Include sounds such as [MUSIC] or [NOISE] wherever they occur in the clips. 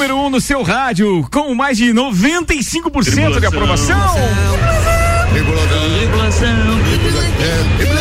número 1 um no seu rádio, com mais de 95% de aprovação. Tribulação. Tribulação.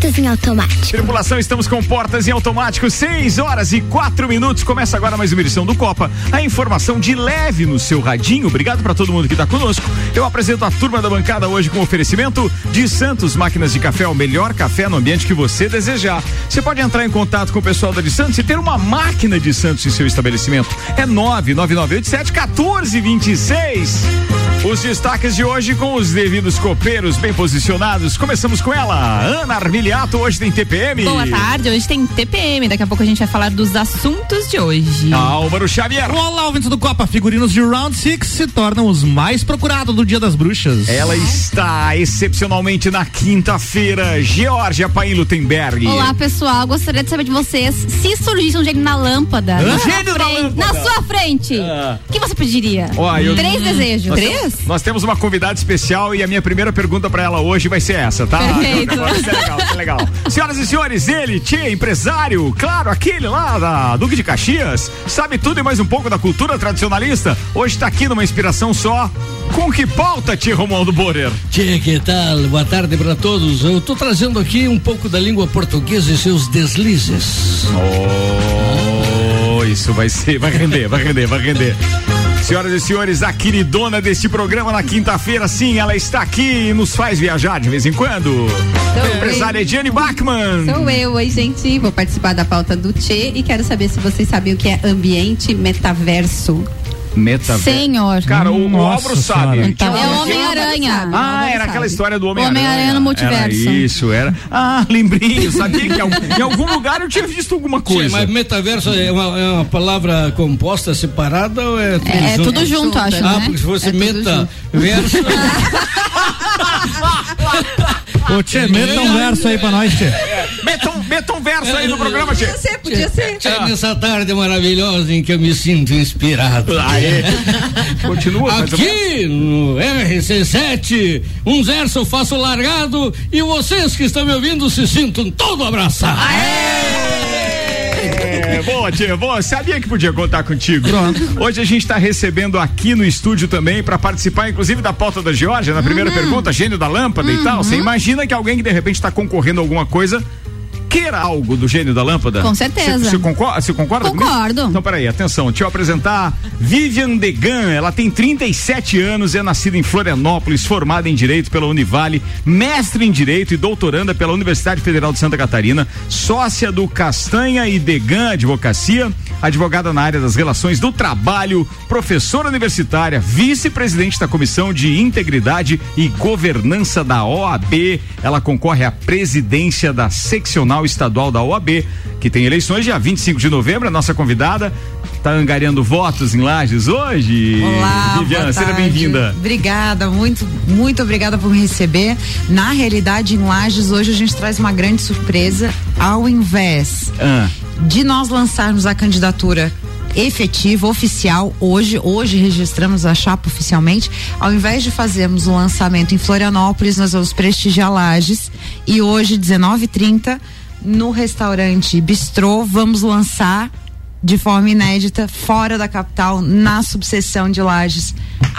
Portas em automático. Tripulação, estamos com portas em automático, 6 horas e 4 minutos. Começa agora mais uma edição do Copa. A informação de leve no seu radinho. Obrigado para todo mundo que está conosco. Eu apresento a turma da bancada hoje com oferecimento de Santos Máquinas de Café, o melhor café no ambiente que você desejar. Você pode entrar em contato com o pessoal da de Santos e ter uma máquina de Santos em seu estabelecimento. É 99987 1426. Os destaques de hoje com os devidos copeiros bem posicionados. Começamos com ela, Ana Armiliato. Hoje tem TPM. Boa tarde, hoje tem TPM. Daqui a pouco a gente vai falar dos assuntos de hoje. Álvaro Xavier. Olá, ouvintes do Copa. Figurinos de Round Six se tornam os mais procurados do Dia das Bruxas. Ela está excepcionalmente na quinta-feira. Georgia Paim Lutemberg. Olá, pessoal. Gostaria de saber de vocês se surgisse um gênio na lâmpada. Hã? Na sua Gênio na frente, lâmpada. Na sua frente. Ah. O que você pediria? Ó, eu- Três desejos. Três? Nós temos uma convidada especial e a minha primeira pergunta pra ela hoje vai ser essa, tá? [LAUGHS] Perfeito. Vai ser legal, vai ser legal. Senhoras e senhores, ele, Tchê, empresário, claro, aquele lá da Duque de Caxias, sabe tudo e mais um pouco da cultura tradicionalista. Hoje tá aqui numa inspiração só. Com que pauta, Tchê Romualdo Borer? Tchê, que tal? Boa tarde para todos. Eu estou trazendo aqui um pouco da língua portuguesa e seus deslizes. Oh, isso vai ser, vai render, vai render, vai render. Senhoras e senhores, a queridona deste programa na quinta-feira, sim, ela está aqui e nos faz viajar de vez em quando. Sou Empresária Ediane Bachmann. Sou eu, oi gente, vou participar da pauta do Tchê e quero saber se vocês sabem o que é ambiente metaverso. Metaverso. Senhor. Cara, o, o Nossa Álvaro sabe. Então, é o Homem-Aranha. Ah, era aquela história do Homem-Aranha. Homem-Aranha no multiverso. Era isso, era. Ah, lembrinho, sabia que em algum, lugar eu tinha visto alguma coisa. mas metaverso é uma, é uma palavra composta, separada ou é tudo É, é junto? tudo junto, acho, Ah, né? porque se fosse É metaverso. [LAUGHS] Ô, Tchê, meta um verso aí pra nós, Tchê. Meta um, meta um verso aí no programa, Tchê. Podia ser, podia ser. Tchê, nessa tarde maravilhosa em que eu me sinto inspirado. Aê. Continua. Aqui no RC7, um verso faço largado e vocês que estão me ouvindo se sintam todo abraçados. É, boa, tia, boa. Sabia que podia contar contigo. Hoje a gente está recebendo aqui no estúdio também para participar, inclusive, da pauta da Georgia, na primeira pergunta, gênio da lâmpada e tal. Você imagina que alguém que de repente está concorrendo a alguma coisa queira algo do gênio da lâmpada? Com certeza. Você concorda, você concorda comigo? Concordo. Então, peraí, atenção. Deixa eu apresentar Vivian Degan. Ela tem 37 anos, é nascida em Florianópolis, formada em Direito pela Univale, mestre em Direito e doutoranda pela Universidade Federal de Santa Catarina, sócia do Castanha e Degan Advocacia, advogada na área das relações do trabalho, professora universitária, vice-presidente da Comissão de Integridade e Governança da OAB. Ela concorre à presidência da seccional estadual da OAB, que tem eleições dia 25 de novembro. A nossa convidada está angariando votos em Lages hoje. Olá, Viviana, seja bem-vinda. Obrigada, muito, muito obrigada por me receber. Na realidade, em Lages, hoje a gente traz uma grande surpresa. Ao invés Ah, de nós lançarmos a candidatura efetiva, oficial, hoje, hoje registramos a chapa oficialmente, ao invés de fazermos o lançamento em Florianópolis, nós vamos prestigiar Lages e hoje, 19h30, no restaurante Bistrô, vamos lançar de forma inédita, fora da capital, na subseção de Lages,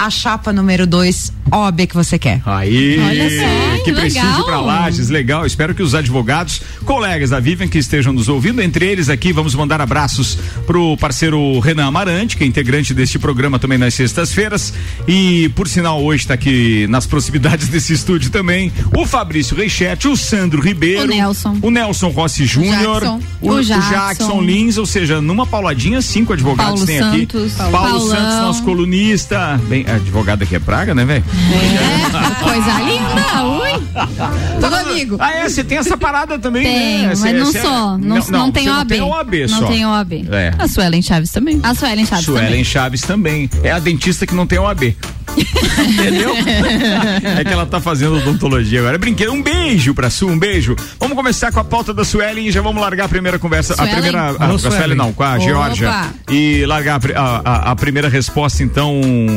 a chapa número 2, OAB que você quer. Aí, Olha só, que prestígio para Lages, legal. Espero que os advogados, colegas da Vivian que estejam nos ouvindo, entre eles aqui, vamos mandar abraços pro parceiro Renan Amarante, que é integrante deste programa também nas sextas-feiras. E, por sinal, hoje está aqui nas proximidades [LAUGHS] desse estúdio também, o Fabrício Reichete, o Sandro Ribeiro, O Nelson. o Nelson Rossi Júnior, o, O o Jackson. Jackson Lins, ou seja, numa pauladinha, cinco advogados Paulo tem Santos. aqui. Paulo Paulão. Santos, nosso colunista. Bem, advogado aqui é praga, né, velho? É, coisa linda, ui. [LAUGHS] Todo amigo. Ah, é, você tem essa parada também, Tem, né? mas Cê- não cê- sou. Não, não, tenho você OAB. Não tem OAB Não só. tenho OAB. É. A Suelen Chaves também. A Suelen Chaves Suelen também. Chaves também. É a dentista que não tem OAB. Entendeu? [LAUGHS] é que ela tá fazendo odontologia agora. Brinquedo. Um beijo pra Su, um beijo. Vamos começar com a pauta da Suelen e já vamos largar a primeira conversa. Suelen? A primeira. A, a Suelen Suelen. não, com a Opa. Georgia. E largar a, a- a primeira resposta, então,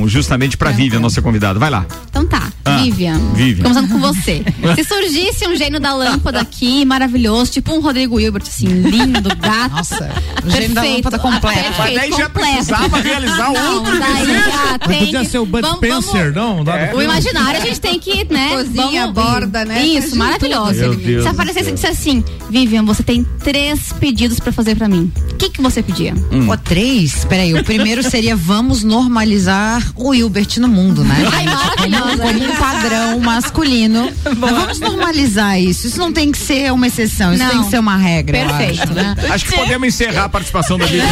justamente pra Vivian, nossa convidada. Vai lá. Então tá. Ah. Vivian, Vivian. começando com você. [LAUGHS] Se surgisse um gênio da lâmpada aqui, maravilhoso, tipo um Rodrigo Hilbert, assim, lindo, gato. Nossa, o gênio da Perfeito. lâmpada completa. Ah, Mas perfeito, daí já completo. precisava realizar Não, outro daí desejo. já tem podia ser o Bud vamos- Spencer, vamos- não? Dá É. O imaginário a gente tem que, né? Cozinha, borda, né? Isso, maravilhoso. tudo, Meu Deus Se aparecesse e disse assim, Vivian, você tem três pedidos pra fazer pra mim. O que que você pedia? Hum. Ó, três? Peraí, o primeiro seria vamos normalizar o Hilbert no mundo, né? Ai, maravilhosa. Como um padrão masculino. [LAUGHS] Mas vamos normalizar isso. Isso não tem que ser uma exceção, isso Não. tem que ser uma regra. Perfeito. acho, né? Acho que podemos encerrar a participação da aqui. [LAUGHS]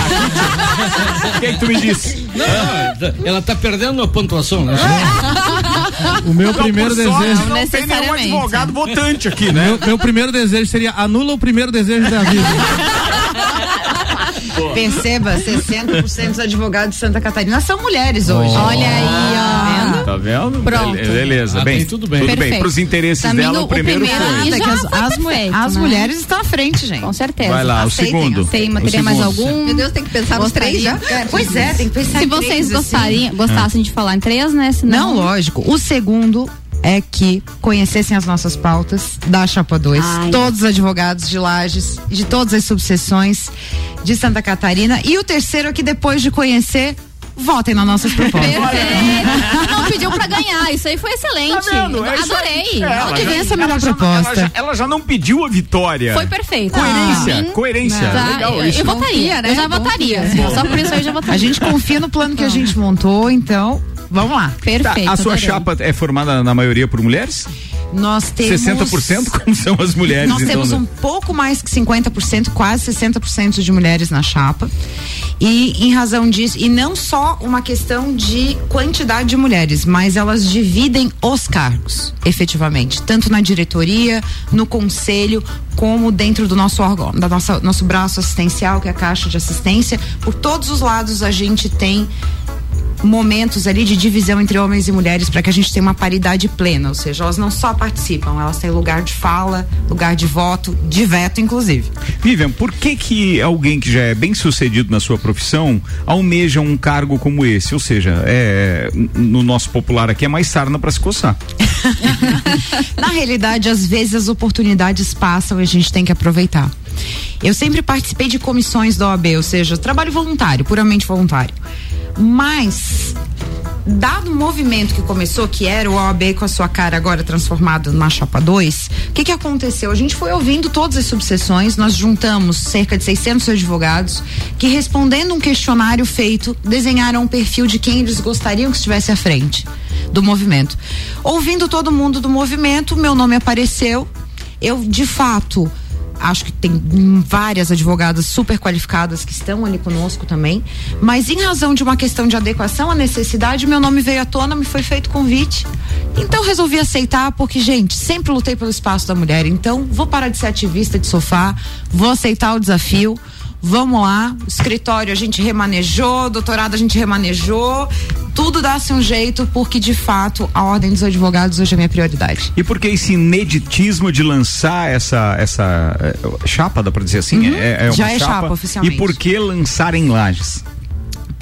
O que, que tu me disse? Não, ela tá perdendo a pontuação, né? [LAUGHS] O meu primeiro Por sorte, desejo. Não tem nenhum advogado votante aqui, né? Meu, meu primeiro desejo seria anula o primeiro desejo da vida. Perceba, 60% dos advogados de Santa Catarina são mulheres hoje. Olha aí, ó. Tá vendo? Pronto. Bele- Beleza, Ah, bem. tem tudo bem. Tudo bem. Perfeito. Pros interesses mim, dela, o- o primeiro, o primeiro foi. as, foi as perfeito, as né? mulheres estão à frente, gente. Com certeza. Vai lá, o Aceitem, segundo. Tem, O teria mais algum? Meu Deus, tem que pensar nos três já? Pois é, tem que pensar Se em vocês três, assim. gostariam, gostassem de falar em três, né? Senão, Não, lógico. O segundo é que conhecessem as nossas pautas da Chapa 2. Ai. Todos os advogados de Lages, de todas as subseções de Santa Catarina. E o terceiro é que depois de conhecer, votem nas nossas propostas. Perfeito. Não pediu pra ganhar. Isso aí foi excelente. Tá vendo? É. Adorei. É, ela Onde já- vem essa melhor proposta? Ela já, ela já não pediu a vitória. Foi perfeito. Coerência, mim, coerência. tá, Legal eu, isso. eu votaria, né? eu já votaria. Só por isso eu já votaria. A gente confia no plano que a gente montou, então vamos lá. Tá, Perfeito. a sua adorei. chapa é formada na maioria por mulheres? Nós temos 60% como são as mulheres, Nós então, temos né? um pouco mais que 50%, quase 60% de mulheres na chapa. E em razão disso, e não só uma questão de quantidade de mulheres, mas elas dividem os cargos, efetivamente, tanto na diretoria, no conselho, como dentro do nosso órgão, da nossa nosso braço assistencial, que é a Caixa de Assistência. Por todos os lados a gente tem momentos ali de divisão entre homens e mulheres para que a gente tenha uma paridade plena, ou seja, elas não só participam, elas têm lugar de fala, lugar de voto, de veto inclusive. Vivian, por que que alguém que já é bem sucedido na sua profissão almeja um cargo como esse? Ou seja, é, no nosso popular aqui é mais sarna para se coçar. [LAUGHS] Na realidade, às vezes as oportunidades passam e a gente tem que aproveitar. Eu sempre participei de comissões da OAB, ou seja, trabalho voluntário, puramente voluntário. Mas dado o movimento que começou, que era o OAB com a sua cara agora transformado na Chapa 2, o que que aconteceu? A gente foi ouvindo todas as subseções, nós juntamos cerca de 600 advogados que respondendo um questionário feito, desenharam um perfil de quem eles gostariam que estivesse à frente do movimento. Ouvindo todo mundo do movimento, meu nome apareceu. Eu, de fato, acho que tem várias advogadas super qualificadas que estão ali conosco também, mas em razão de uma questão de adequação à necessidade, meu nome veio à tona, me foi feito convite. Então resolvi aceitar, porque, gente, sempre lutei pelo espaço da mulher. Então, vou parar de ser ativista de sofá, vou aceitar o desafio. Vamos lá, escritório a gente remanejou, doutorado a gente remanejou, tudo dá-se um jeito, porque de fato a ordem dos advogados hoje é minha prioridade. E por que esse ineditismo de lançar essa essa eh, chapa, dá pra dizer assim? É, é uma Já é chapa, oficialmente. E por que lançar em lajes?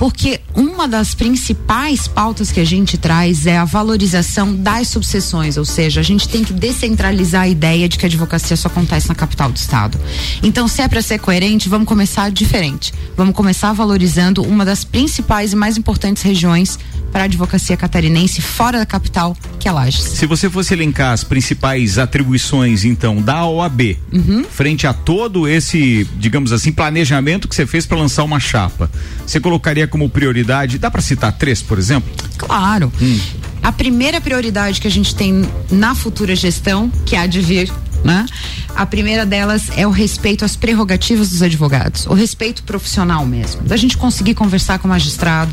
Porque uma das principais pautas que a gente traz é a valorização das subseções, ou seja, a gente tem que descentralizar a ideia de que a advocacia só acontece na capital do estado. Então, se é para ser coerente, vamos começar diferente. Vamos começar valorizando uma das principais e mais importantes regiões para a advocacia catarinense fora da capital, que é Lages. Se você fosse elencar as principais atribuições, então, da OAB, Uhum. frente a todo esse, digamos assim, planejamento que você fez para lançar uma chapa, você colocaria como prioridade, dá para citar três, por exemplo? Claro. A primeira prioridade que a gente tem na futura gestão, que há de vir, né? A primeira delas é o respeito às prerrogativas dos advogados, o respeito profissional mesmo, da gente conseguir conversar com o magistrado,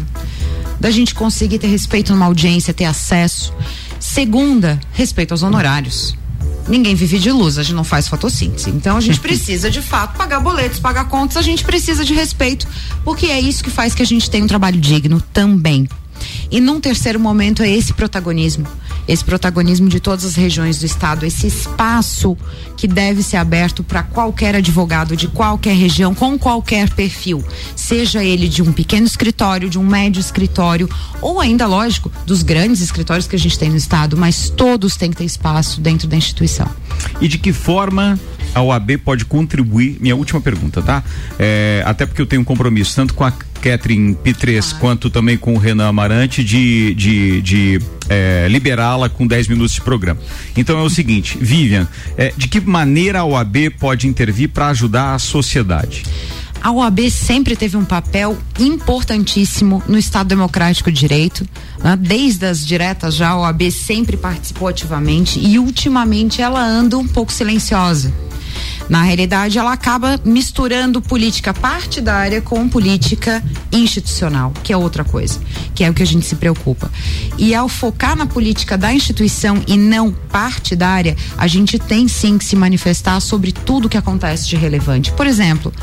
da gente conseguir ter respeito numa audiência, ter acesso. Segunda, respeito aos honorários. Ninguém vive de luz, a gente não faz fotossíntese. Então a gente [LAUGHS] precisa de fato pagar boletos, pagar contas, a gente precisa de respeito, porque é isso que faz que a gente tenha um trabalho digno também. E num terceiro momento é esse protagonismo. Esse protagonismo de todas as regiões do estado, esse espaço que deve ser aberto para qualquer advogado de qualquer região, com qualquer perfil, seja ele de um pequeno escritório, de um médio escritório, ou ainda, lógico, dos grandes escritórios que a gente tem no estado, mas todos têm que ter espaço dentro da instituição. E de que forma a OAB pode contribuir? Minha última pergunta, tá? É, até porque eu tenho um compromisso tanto com a Catherine Pitres quanto também com o Renan Amarante de, de, de é, liberá-la com 10 minutos de programa. Então é o seguinte, Vivian, é, de que maneira a OAB pode intervir para ajudar a sociedade? A OAB sempre teve um papel importantíssimo no Estado Democrático de Direito. Né? Desde as diretas já a OAB sempre participou ativamente e ultimamente ela anda um pouco silenciosa. Na realidade, ela acaba misturando política partidária com política institucional, que é outra coisa, que é o que a gente se preocupa. E ao focar na política da instituição e não partidária, a gente tem sim que se manifestar sobre tudo que acontece de relevante. Por exemplo,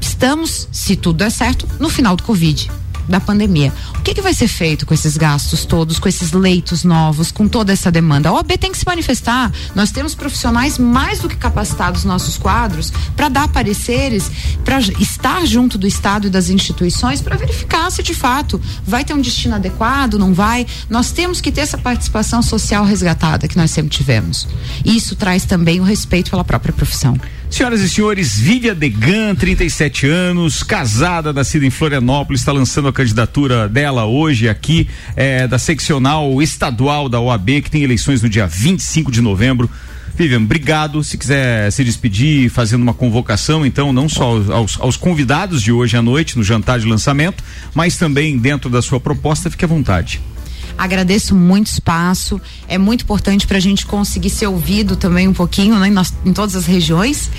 estamos, se tudo der certo, no final do Covid da pandemia. O que, que vai ser feito com esses gastos todos, com esses leitos novos, com toda essa demanda? A OAB tem que se manifestar. Nós temos profissionais mais do que capacitados nos nossos quadros para dar pareceres, para estar junto do Estado e das instituições para verificar se de fato vai ter um destino adequado, não vai. Nós temos que ter essa participação social resgatada que nós sempre tivemos. Isso traz também o respeito pela própria profissão. Senhoras e senhores, Vivian Degan, 37 anos, casada, nascida em Florianópolis, está lançando a candidatura dela hoje aqui, é, da seccional estadual da OAB, que tem eleições no dia 25 de novembro. Vivian, obrigado. Se quiser se despedir fazendo uma convocação, então, não só aos, aos, convidados de hoje à noite, no jantar de lançamento, mas também dentro da sua proposta, fique à vontade. Agradeço muito espaço. É muito importante para a gente conseguir ser ouvido também um pouquinho né, em, em todas as regiões.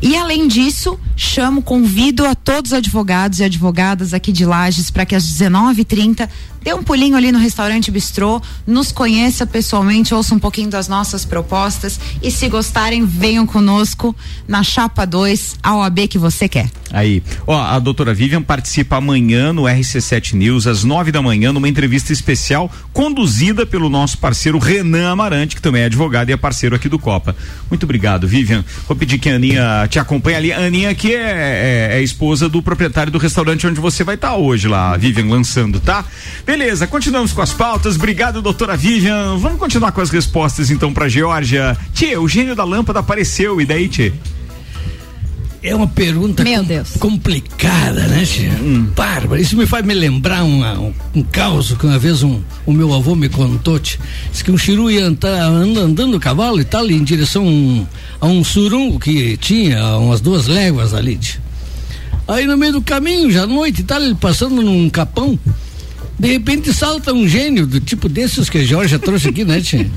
E além disso, chamo, convido a todos os advogados e advogadas aqui de Lages para que às 19h30 dê um pulinho ali no restaurante Bistrô, nos conheça pessoalmente, ouça um pouquinho das nossas propostas e se gostarem, venham conosco na Chapa 2, a OAB que você quer. Aí, ó, a doutora Vivian participa amanhã no RC7 News, às 9 da manhã, numa entrevista especial conduzida pelo nosso parceiro Renan Amarante, que também é advogado e é parceiro aqui do Copa. Muito obrigado, Vivian. Vou pedir que a Aninha te acompanhe ali. A Aninha que é, é, é esposa do proprietário do restaurante onde você vai estar tá hoje lá, Vivian, lançando, tá? Beleza, continuamos com as pautas. Obrigado, doutora Vivian. Vamos continuar com as respostas então para Georgia. Tchê, o gênio da lâmpada apareceu, e daí, Tchê? É uma pergunta Meu Deus. complicada, né, tia? Hum. Bárbara, isso me faz me lembrar uma, um, um caos que uma vez um, o meu avô me contou. Tia. Diz que um chiru ia andar, andando o cavalo e tal, em direção a um, a um surungo que tinha umas duas léguas ali. Tia. Aí no meio do caminho, já à noite e tal, ele passando num capão. De repente salta um gênio do tipo desses que a Jorge trouxe aqui, né, tia?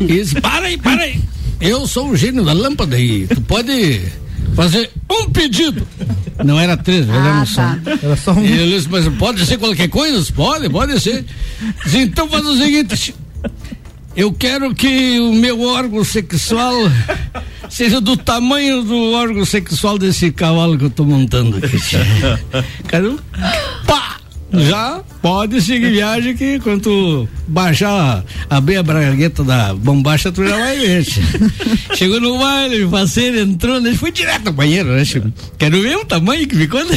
E diz: para aí, para aí. Eu sou o gênio da lâmpada e tu pode fazer um pedido. Não era três, ah, era, tá. só, era só um. Ele disse, mas pode ser qualquer coisa? Pode, pode ser. Diz, então faz o seguinte. Eu quero que o meu órgão sexual seja do tamanho do órgão sexual desse cavalo que eu tô montando aqui. [LAUGHS] Cara! Já pode seguir viagem que quando baixar, abrir a bragueta da bombacha, tu já vai ver. [LAUGHS] Chegou no baile, o parceiro entrou, né? Foi direto ao banheiro, né? Quero ver o tamanho que ficou, né?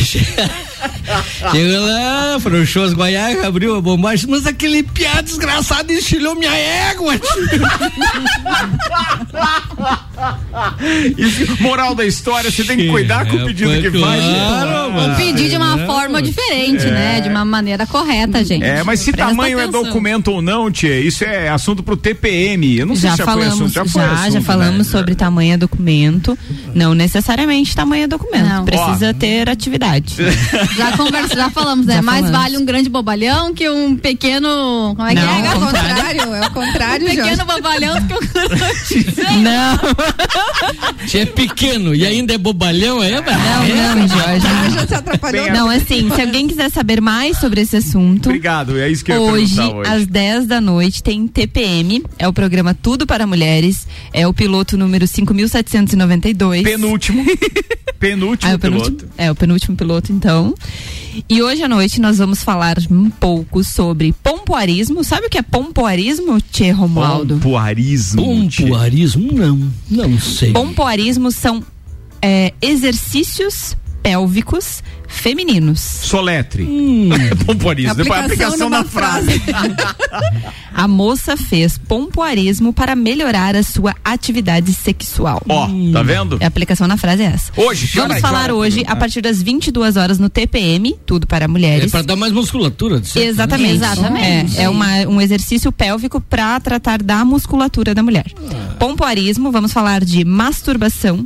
Chegou lá, frouxou as goiás, abriu a bombacha, mas aquele piá desgraçado estilhou minha égua. moral da história, você tem que cuidar com o pedido é, que faz. Claro, pedir de uma forma diferente, é. né? De uma maneira correta, gente. É, mas se Presta tamanho é atenção. é documento ou não, tia, isso é assunto pro TPM. Eu não sei já se falamos, assunto. Já, já, assunto, já falamos né? sobre tamanho é documento. Não necessariamente tamanho é documento. Não. Precisa Ó. ter atividade. [LAUGHS] Já conversa, já falamos, né? Já Mais falamos. vale um grande bobalhão que um pequeno. Como é que não, é? É o contrário, é o contrário, Um pequeno bobalhão que um grande. Não. Se é pequeno e ainda é bobalhão, é? Não, não, Jorge. Já se atrapalhou. Não, assim, se alguém quiser saber mais sobre esse assunto. Obrigado, é isso que eu hoje, hoje. às 10 da noite, tem TPM, é o programa Tudo para Mulheres, é o piloto número 5792. Penúltimo. [LAUGHS] penúltimo ah, é o penúltimo, piloto. É, o penúltimo piloto, então. E hoje à noite nós vamos falar um pouco sobre pompoarismo. Sabe o que é pompoarismo, Tchê Romualdo? Pompoarismo. Pompoarismo? Não, não sei. Pompoarismo são é, exercícios pélvicos femininos. Soletre. Hum. [LAUGHS] pompoarismo. Depois a aplicação numa na frase. [LAUGHS] A moça fez pompoarismo para melhorar a sua atividade sexual. Ó, tá vendo? A aplicação na frase é essa. Hoje, Vamos falar hora- hoje, a partir das 22 horas, no TPM, tudo para É mulheres. para dar mais musculatura. de certo, né? Exatamente. Exatamente. É, é uma- um exercício pélvico para tratar da musculatura da mulher. Pompoarismo, vamos falar de masturbação,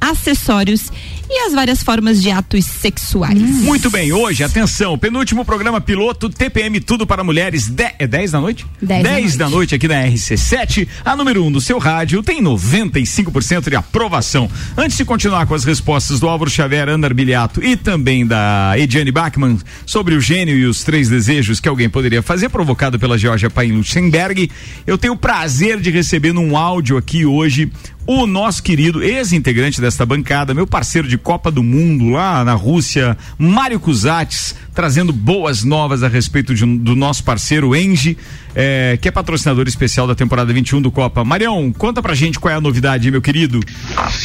acessórios e as várias formas de atos sexuais. Muito bem, hoje, atenção, penúltimo programa piloto TPM Tudo para Mulheres. De, é 10 da noite? 10 da 10 da noite aqui na RC7. A número 1 um do seu rádio tem 95% de aprovação. Antes de continuar com as respostas do Álvaro Xavier, Ana Arbiliato e também da Ediane Bachmann sobre o gênio e os três desejos que alguém poderia fazer, provocado pela Georgia Paim Luxemberg, eu tenho o prazer de receber num áudio aqui hoje o nosso querido ex-integrante desta bancada, meu parceiro de Copa do Mundo lá na Rússia, Mário Cusates, trazendo boas novas a respeito de do nosso parceiro Engie, eh, que é patrocinador especial da temporada 21 do Copa. Marião, conta pra gente qual é a novidade, meu querido.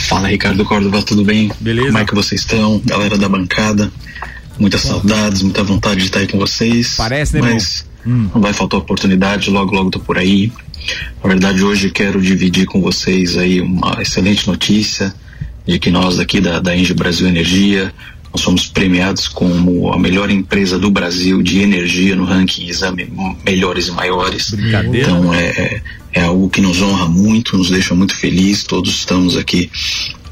Fala Ricardo Córdova, tudo bem? Beleza. Como é que vocês estão? Galera da bancada, muitas saudades, muita vontade de estar aí com vocês. Parece, né, Mas não vai faltar oportunidade, logo, logo tô por aí. Na verdade, hoje quero dividir com vocês aí uma excelente notícia de que nós daqui da, da Engie Brasil Energia, nós somos premiados como a melhor empresa do Brasil de energia no ranking Exame Melhores e Maiores. Brincadeira. Então é, é, é algo que nos honra muito, nos deixa muito felizes. Todos estamos aqui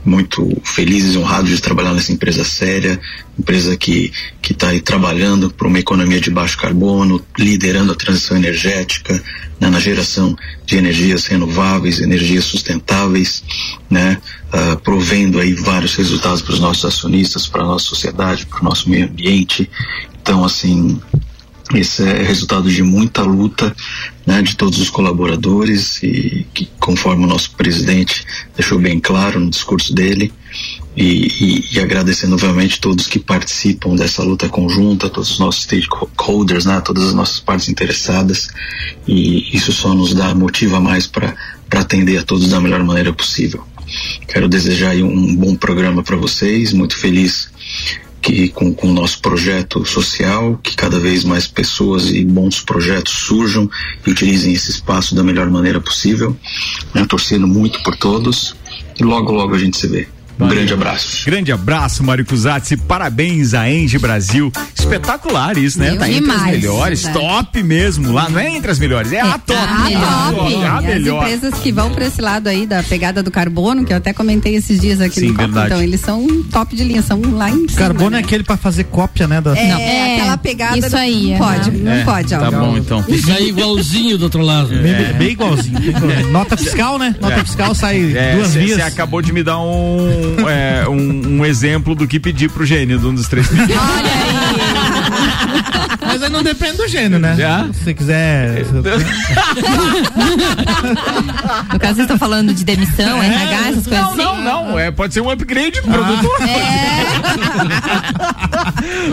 muito felizes e honrados de trabalhar nessa empresa séria, empresa que que está aí trabalhando para uma economia de baixo carbono, liderando a transição energética, né, na geração de energias renováveis, energias sustentáveis, né, ah, provendo aí vários resultados para os nossos acionistas, para a nossa sociedade, para o nosso meio ambiente. Então, assim, esse é resultado de muita luta né, de todos os colaboradores e que, conforme o nosso presidente deixou bem claro no discurso dele, e, e, e novamente todos que participam dessa luta conjunta, todos os nossos stakeholders, né, todas as nossas partes interessadas, e isso só nos dá motiva mais para atender a todos da melhor maneira possível. Quero desejar um bom programa para vocês, muito feliz que com, com o nosso projeto social, que cada vez mais pessoas e bons projetos surjam e utilizem esse espaço da melhor maneira possível. Né, torcendo muito por todos e logo, logo a gente se vê. Um grande abraço. Grande abraço, Mário Cusatz, e parabéns a Engie Brasil. Espetacular isso, né? Meu, tá entre as demais, melhores, né? top mesmo lá. Não é entre as melhores, é a top. A A top. É a As melhor. empresas que vão para esse lado aí da pegada do carbono, que eu até comentei esses dias aqui Sim, no verdade. Então, eles são top de linha, são lá em cima. Carbono né? é aquele pra fazer cópia, né? Da... É, É, aquela pegada. isso aí, Não pode, aham. não É, pode, Tá Álvaro. bom, então. Isso aí igualzinho do outro lado. Bem, bem igualzinho. bem igualzinho. Nota fiscal, né? Nota fiscal sai duas Você vias. acabou de me dar um, é, um, um exemplo do que pedir pro gênio de um dos três [LAUGHS] pedidos. Mas aí não depende do gênio, né? Já? Se você quiser. [LAUGHS] No caso, vocês estão falando de demissão, RH, essas coisas Não, assim? não, não. É, pode ser um upgrade do produto. [LAUGHS]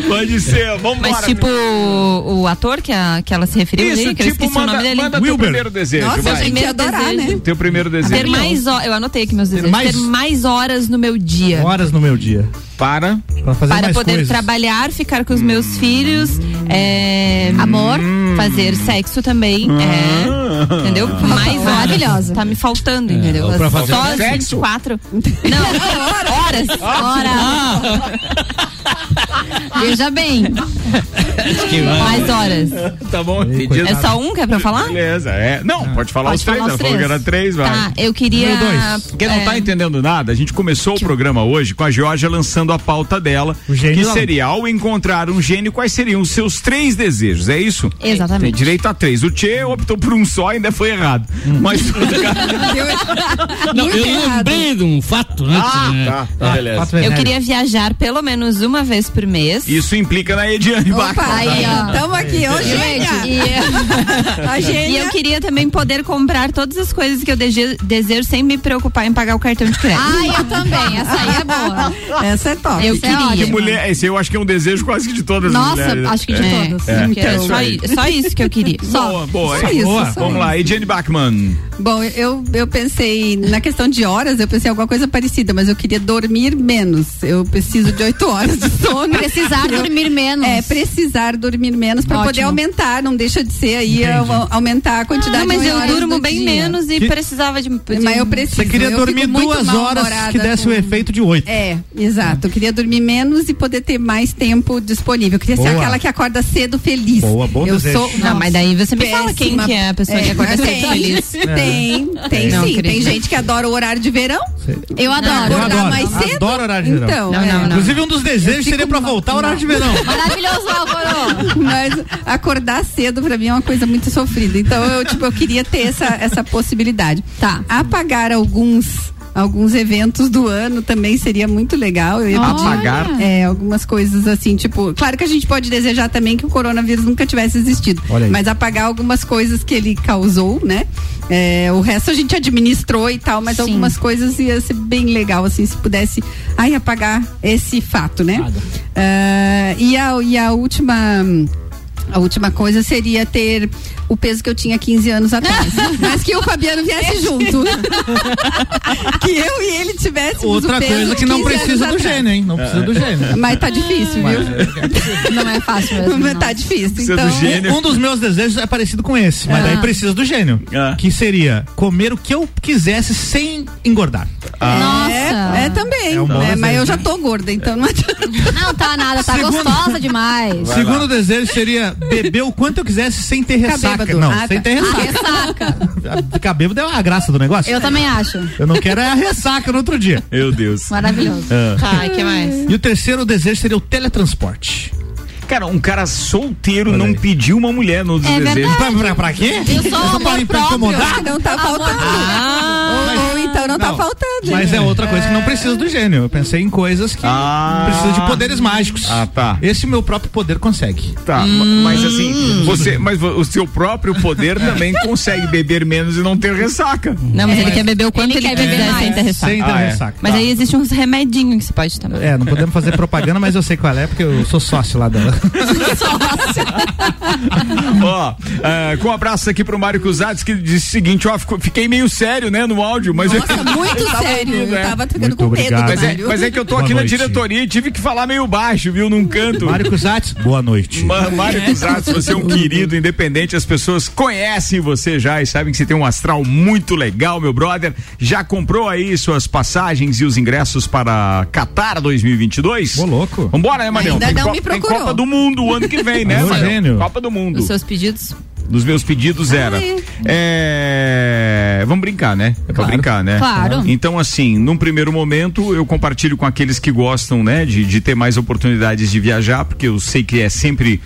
Pode ser, vambora. Mas tipo o, o ator que, a, que ela se referiu Isso, ali, que eu tipo, esqueci manda, o nome dele. manda teu Wilber. primeiro desejo, Nossa, vai. gente ia adorar, desejo. né? Teu primeiro Ter desejo. mais horas, eu anotei aqui meus desejos, mais- ter mais horas no meu dia. Horas no meu dia. Para. Para mais poder coisas. trabalhar, ficar com os meus filhos, é, amor, fazer sexo também, é, entendeu? [LAUGHS] Mais horas. Maravilhosa. Tá me faltando, entendeu? ou pra fazer Só as sexo? 24. [LAUGHS] Não, horas. Ora, [LAUGHS] veja bem. Mais horas. Tá bom, entendi. É só um que é pra falar? Beleza, é. Não, pode falar Pode os três. falar Ela os falou que três. era três, vai. Tá, eu queria. Dois. Quem não é, tá entendendo nada, a gente começou o programa hoje com a Georgia lançando a pauta dela, O gênio que não. seria ao encontrar um gênio, quais seriam os seus três desejos, é isso? Exatamente. Tem direito a três. O Tchê optou por um só e ainda foi errado. Hum. Mas [LAUGHS] Não, eu errado. lembrei de um fato, né? Ah, que, é, tá, tá, beleza. Fato Eu queria viajar pelo menos uma vez por mês. Isso implica na Ediane Opa, aí, ó. Tamo aqui, ô Gente, E [LAUGHS] gênia. eu queria também poder comprar todas as coisas que eu desejo sem me preocupar em pagar o cartão de crédito. Ai, eu também. Essa aí é boa. [LAUGHS] Essa é top. Eu Essa é queria. Que ótima. mulher, esse eu acho que é um desejo quase que de todas as Nossa, mulheres. acho que de É, todas. quero. Então, só, i- só isso que eu queria. [LAUGHS] Boa, boa. Só isso, Boa. só Vamos isso. lá, Ediane Bachmann. Bom, eu, eu pensei, na questão de horas, eu pensei em alguma coisa parecida, mas eu queria dormir menos. Eu preciso de oito horas de sono. Precisar Eu- dormir menos. É, precisar dormir menos para poder aumentar, não deixa de ser aí a- aumentar a quantidade Não, mas de eu horas durmo bem dia. menos e Que- precisava de. de- Mas eu preciso. Você queria eu dormir duas horas que desse com- o efeito de oito. É, exato. Eu queria dormir menos e poder ter mais tempo disponível. Eu queria ser Boa. aquela que acorda cedo feliz. Boa, bom eu desejo. sou Não, mas daí você me fala quem péssima. que é a pessoa que É, acorda mas cedo tem, feliz. Tem, tem Não, sim. Tem gente que adora o horário de verão. Eu adoro. Eu acordar adoro. mais cedo. Adoro horário de verão. Então, Não, é. não, não. Inclusive, um dos desejos seria pra voltar ao horário de verão. [LAUGHS] Maravilhoso, Álvaro. Mas acordar cedo pra mim é uma coisa muito sofrida. Então eu, tipo, eu queria ter essa, essa possibilidade. Tá. Apagar alguns alguns eventos do ano também seria muito legal. Eu ia pedir, Apagar? É, algumas coisas assim, tipo, claro que a gente pode desejar também que o coronavírus nunca tivesse existido. Mas apagar algumas coisas que ele causou, né? É, o resto a gente administrou e tal, mas Sim. algumas coisas ia ser bem legal, assim, se pudesse ai, apagar esse fato, né? Ah, e, a, e a última. A última coisa seria ter o peso que eu tinha 15 anos atrás. [LAUGHS] mas que o Fabiano viesse junto. [LAUGHS] que eu e ele tivéssemos Outra o peso coisa que não 15 anos precisa do atrás. gênio, hein? Não precisa do gênio. Mas tá difícil, viu? Não é fácil mesmo. Mas não. tá difícil. Então, do gênio. Um dos meus desejos é parecido com esse, mas Ah. daí precisa do gênio. Ah. Que seria comer o que eu quisesse sem engordar. Nossa. É, é também. É um né? Mas eu já tô gorda, então não adianta. Não tá nada, tá Segundo- gostosa demais. Segundo desejo seria beber o quanto eu quisesse sem ter Ficar ressaca. bêbado. Não, Ah, sem tá. ter ressaca. Ressaca. Ficar bêbado é a graça do negócio. Eu também acho. Eu não quero é a ressaca no outro dia. Meu Deus. Maravilhoso. Tá, e que mais? E o terceiro desejo seria o teletransporte. Cara, um cara solteiro Olha não aí. pediu uma mulher no É desejo. Pra, pra, pra quê? Eu sou Só amor pra, pra próprio. incomodar? Não tá faltando. então não, tá Não, faltando. Mas é outra coisa que não precisa do gênio. Eu pensei em coisas que Ah. precisam de poderes mágicos. Ah, tá. Esse meu próprio poder consegue. Tá, ma- mas assim, você, mas o seu próprio poder [LAUGHS] também consegue beber menos e não ter ressaca. Não, mas ele quer beber o quanto Ele ele, quer beber mais. sem ter ressaca. Sem ter Ah, é. ressaca. Mas Tá. aí existe uns remedinhos que você pode tomar. É, não podemos fazer propaganda, mas eu sei qual é, porque eu sou sócio lá dela. [LAUGHS] [LAUGHS] [LAUGHS] Ó, é, com um abraço aqui pro Mário Cusatz que disse o seguinte, ó, ficou- fiquei meio sério, né, no áudio, mas Nossa, eu, [LAUGHS] muito eu sério. ouvindo, Eu é. tava ficando Muito com medo obrigado. do Mas é, Mário. mas é que eu tô Boa aqui na noite. diretoria e tive que falar meio baixo, viu, num canto. Mário Cusatz, boa noite. Ma- Mário Cusatz, você é um querido independente, as pessoas conhecem você já e sabem que você tem um astral muito legal, meu brother. Já comprou aí suas passagens e os ingressos para Qatar 2022? Ô, louco. Vambora, né, Marião? Ainda Tem, não me procurou. Copa do Mundo o ano que vem, né, [LAUGHS] Gênio. Copa do Mundo. Os seus pedidos? Dos meus pedidos era. É, Vamos brincar, né? É pra Claro. brincar, né? Claro. Então, assim, num primeiro momento, eu compartilho com aqueles que gostam, né, de, de ter mais oportunidades de viajar, porque eu sei que é sempre.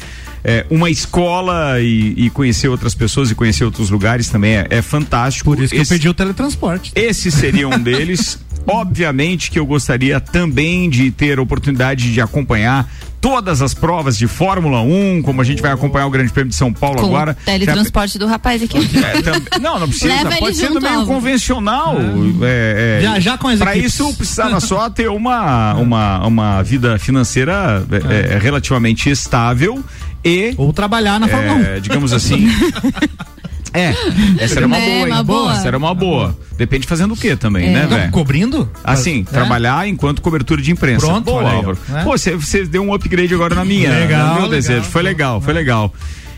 é, uma escola e, e conhecer outras pessoas e conhecer outros lugares também é, é fantástico. Por isso que Esse- eu pedi o teletransporte. esse seria um [LAUGHS] deles. Obviamente que eu gostaria também de ter a oportunidade de acompanhar todas as provas de Fórmula 1, como a gente vai acompanhar o Grande Prêmio de São Paulo Com agora. o teletransporte do rapaz aqui. É, tam- não, não precisa. Leva Pode ser meio convencional. É, é, Viajar com as Pra equipes. isso precisava só [LAUGHS] ter uma, uma, uma vida financeira é, é, relativamente estável e, Ou trabalhar na Fórmula 1. é, digamos assim. [LAUGHS] É, [LAUGHS] essa era uma É, boa, hein? uma boa. Essa era uma boa. Depende fazendo o que também, né, Não, velho? cobrindo? Assim, É? trabalhar enquanto cobertura de imprensa. Pronto, Boa. Álvaro. É. Pô, você deu um upgrade agora na minha. Legal, no meu legal. desejo. Foi legal, foi legal.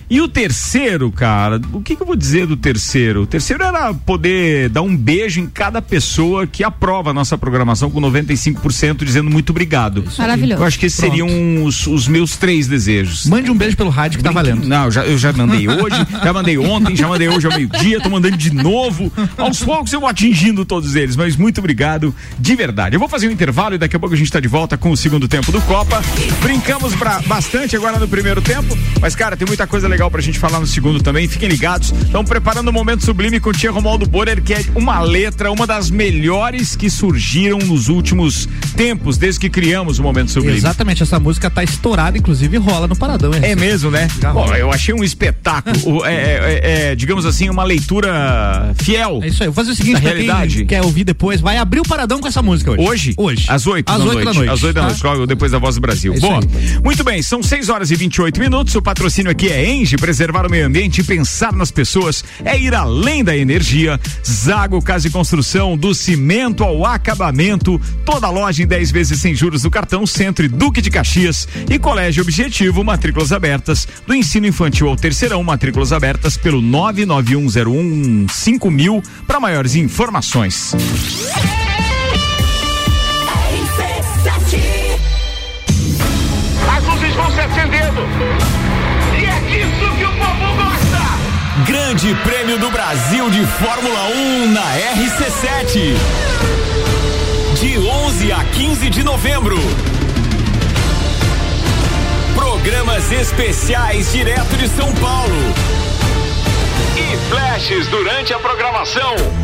E o terceiro, cara, o que, que eu vou dizer do terceiro? O terceiro era poder dar um beijo em cada pessoa que aprova a nossa programação com 95% dizendo muito obrigado. Maravilhoso. Eu acho que esses Pronto. seriam os, os meus três desejos. Mande um beijo pelo rádio que tá valendo. Não, já, eu já mandei hoje, já mandei ontem, já mandei hoje ao meio-dia, tô mandando de novo. Aos poucos eu vou atingindo todos eles, mas muito obrigado de verdade. Eu vou fazer um intervalo e daqui a pouco a gente tá de volta com o segundo tempo do Copa. Brincamos pra, bastante agora no primeiro tempo, mas cara, tem muita coisa legal legal pra gente falar no segundo também. Fiquem ligados. Estão preparando o momento sublime com o Tia Romualdo Borer, que é uma letra, uma das melhores que surgiram nos últimos tempos, desde que criamos o momento sublime. Exatamente, essa música tá estourada, inclusive rola no Paradão. hein? É mesmo, né? Bom, eu achei um espetáculo. é, é- é, digamos assim, uma leitura fiel. É isso aí, vou fazer o seguinte, pra realidade. quem quer ouvir depois, vai abrir o Paradão com essa música hoje. Hoje? Hoje. Às 8 Às da, oito noite. da noite. Às 8 da tá? noite, depois da Voz do Brasil. É Bom, muito bem, são 6 horas e 28 minutos. O patrocínio aqui é Enge, preservar o meio ambiente e pensar nas pessoas é ir além da energia. Zago Casa e Construção, do cimento ao acabamento. Toda loja em 10 vezes sem juros do cartão Centro e Duque de Caxias. E Colégio Objetivo, matrículas abertas. Do ensino infantil ao terceirão, matrículas abertas pelo 99101 5000 para maiores informações. Grande Prêmio do Brasil de Fórmula 1 na RC7. De 11 a 15 de novembro. Programas especiais direto de São Paulo. E flashes durante a programação.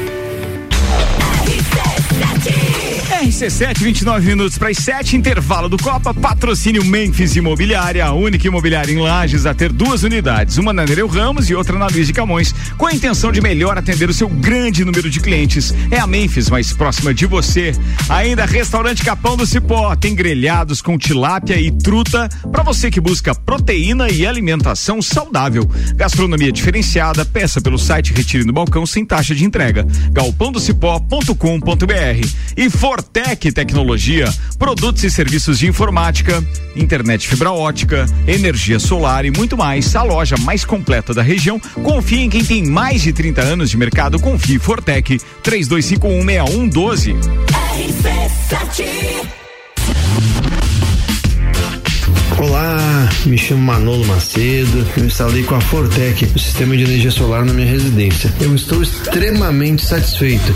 RC7, 29 minutos para as 7, intervalo do Copa, patrocínio Memphis Imobiliária, a única imobiliária em Lages a ter duas unidades, uma na Nereu Ramos e outra na Luiz de Camões, com a intenção de melhor atender o seu grande número de clientes. É a Memphis mais próxima de você. Ainda Restaurante Capão do Cipó, tem grelhados com tilápia e truta para você que busca proteína e alimentação saudável. Gastronomia diferenciada, peça pelo site Retire no Balcão sem taxa de entrega. galpãodocipó.com.br e Fortec Tecnologia, produtos e serviços de informática, internet fibra ótica, energia solar e muito mais. A loja mais completa da região. Confie em quem tem mais de 30 anos de mercado. Confie Fortec 32516112. Olá, me chamo Manolo Macedo. Eu instalei com a Fortec o sistema de energia solar na minha residência. Eu estou extremamente satisfeito.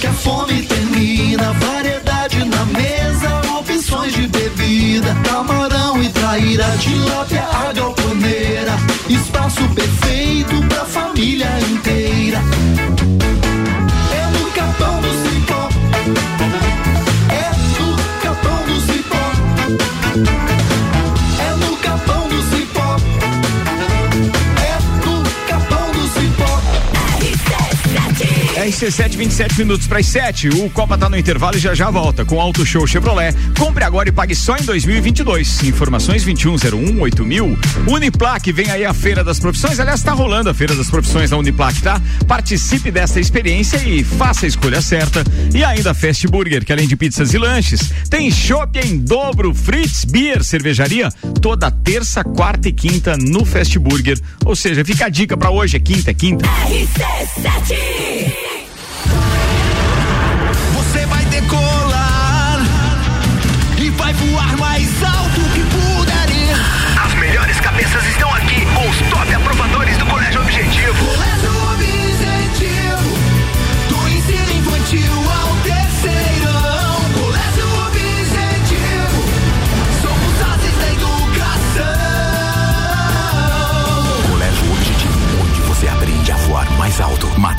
que a fome termina. Variedade na mesa, opções de bebida, camarão e traíra, tilápia, a galponeira. Espaço perfeito pra família inteira. RC7, 27 minutos para as 7. O Copa tá no intervalo e já já volta com Auto Show Chevrolet. Compre agora e pague só em 2022. Informações 2101 8000. Uniplac, vem aí a Feira das Profissões. Aliás, tá rolando a Feira das Profissões da Uniplac, tá? Participe dessa experiência e faça a escolha certa. E ainda Fast Burger, que além de pizzas e lanches, tem shopping, em dobro, Fritz Beer, cervejaria, toda terça, quarta e quinta no Fast Burger. Ou seja, fica a dica para hoje, é quinta, é quinta. RC7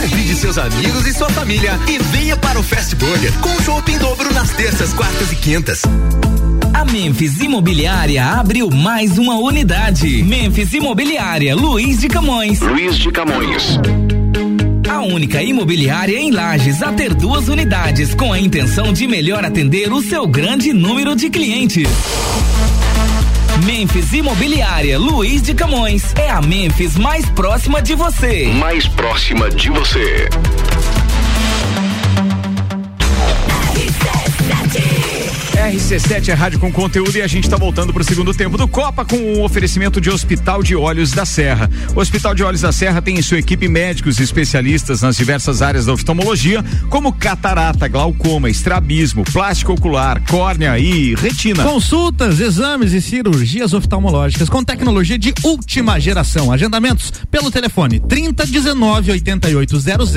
Convide seus amigos e sua família e venha para o Fast Burger com chopp em dobro nas terças, quartas e quintas. A Memphis Imobiliária abriu mais uma unidade. Memphis Imobiliária, Luiz de Camões. Luiz de Camões. A única imobiliária em Lages a ter duas unidades, com a intenção de melhor atender o seu grande número de clientes. Memphis Imobiliária, Luiz de Camões. É a Memphis mais próxima de você. Mais próxima de você. RC7 é rádio com conteúdo e a gente está voltando para o segundo tempo do Copa com o oferecimento de Hospital de Olhos da Serra. O Hospital de Olhos da Serra tem em sua equipe médicos especialistas nas diversas áreas da oftalmologia, como catarata, glaucoma, estrabismo, plástico ocular, córnea e retina. Consultas, exames e cirurgias oftalmológicas com tecnologia de última geração. Agendamentos pelo telefone 3019 8800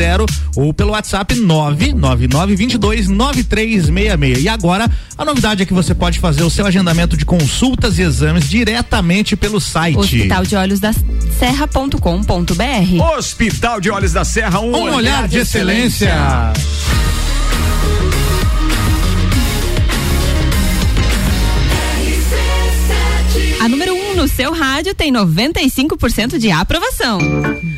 ou pelo WhatsApp 999 22 9366. E agora, a novidade é que você pode fazer o seu agendamento de consultas e exames diretamente pelo site. Hospital de Olhos da Serra.com.br. Hospital de Olhos da Serra, um, Um olhar de excelência. A seu rádio tem 95% de aprovação.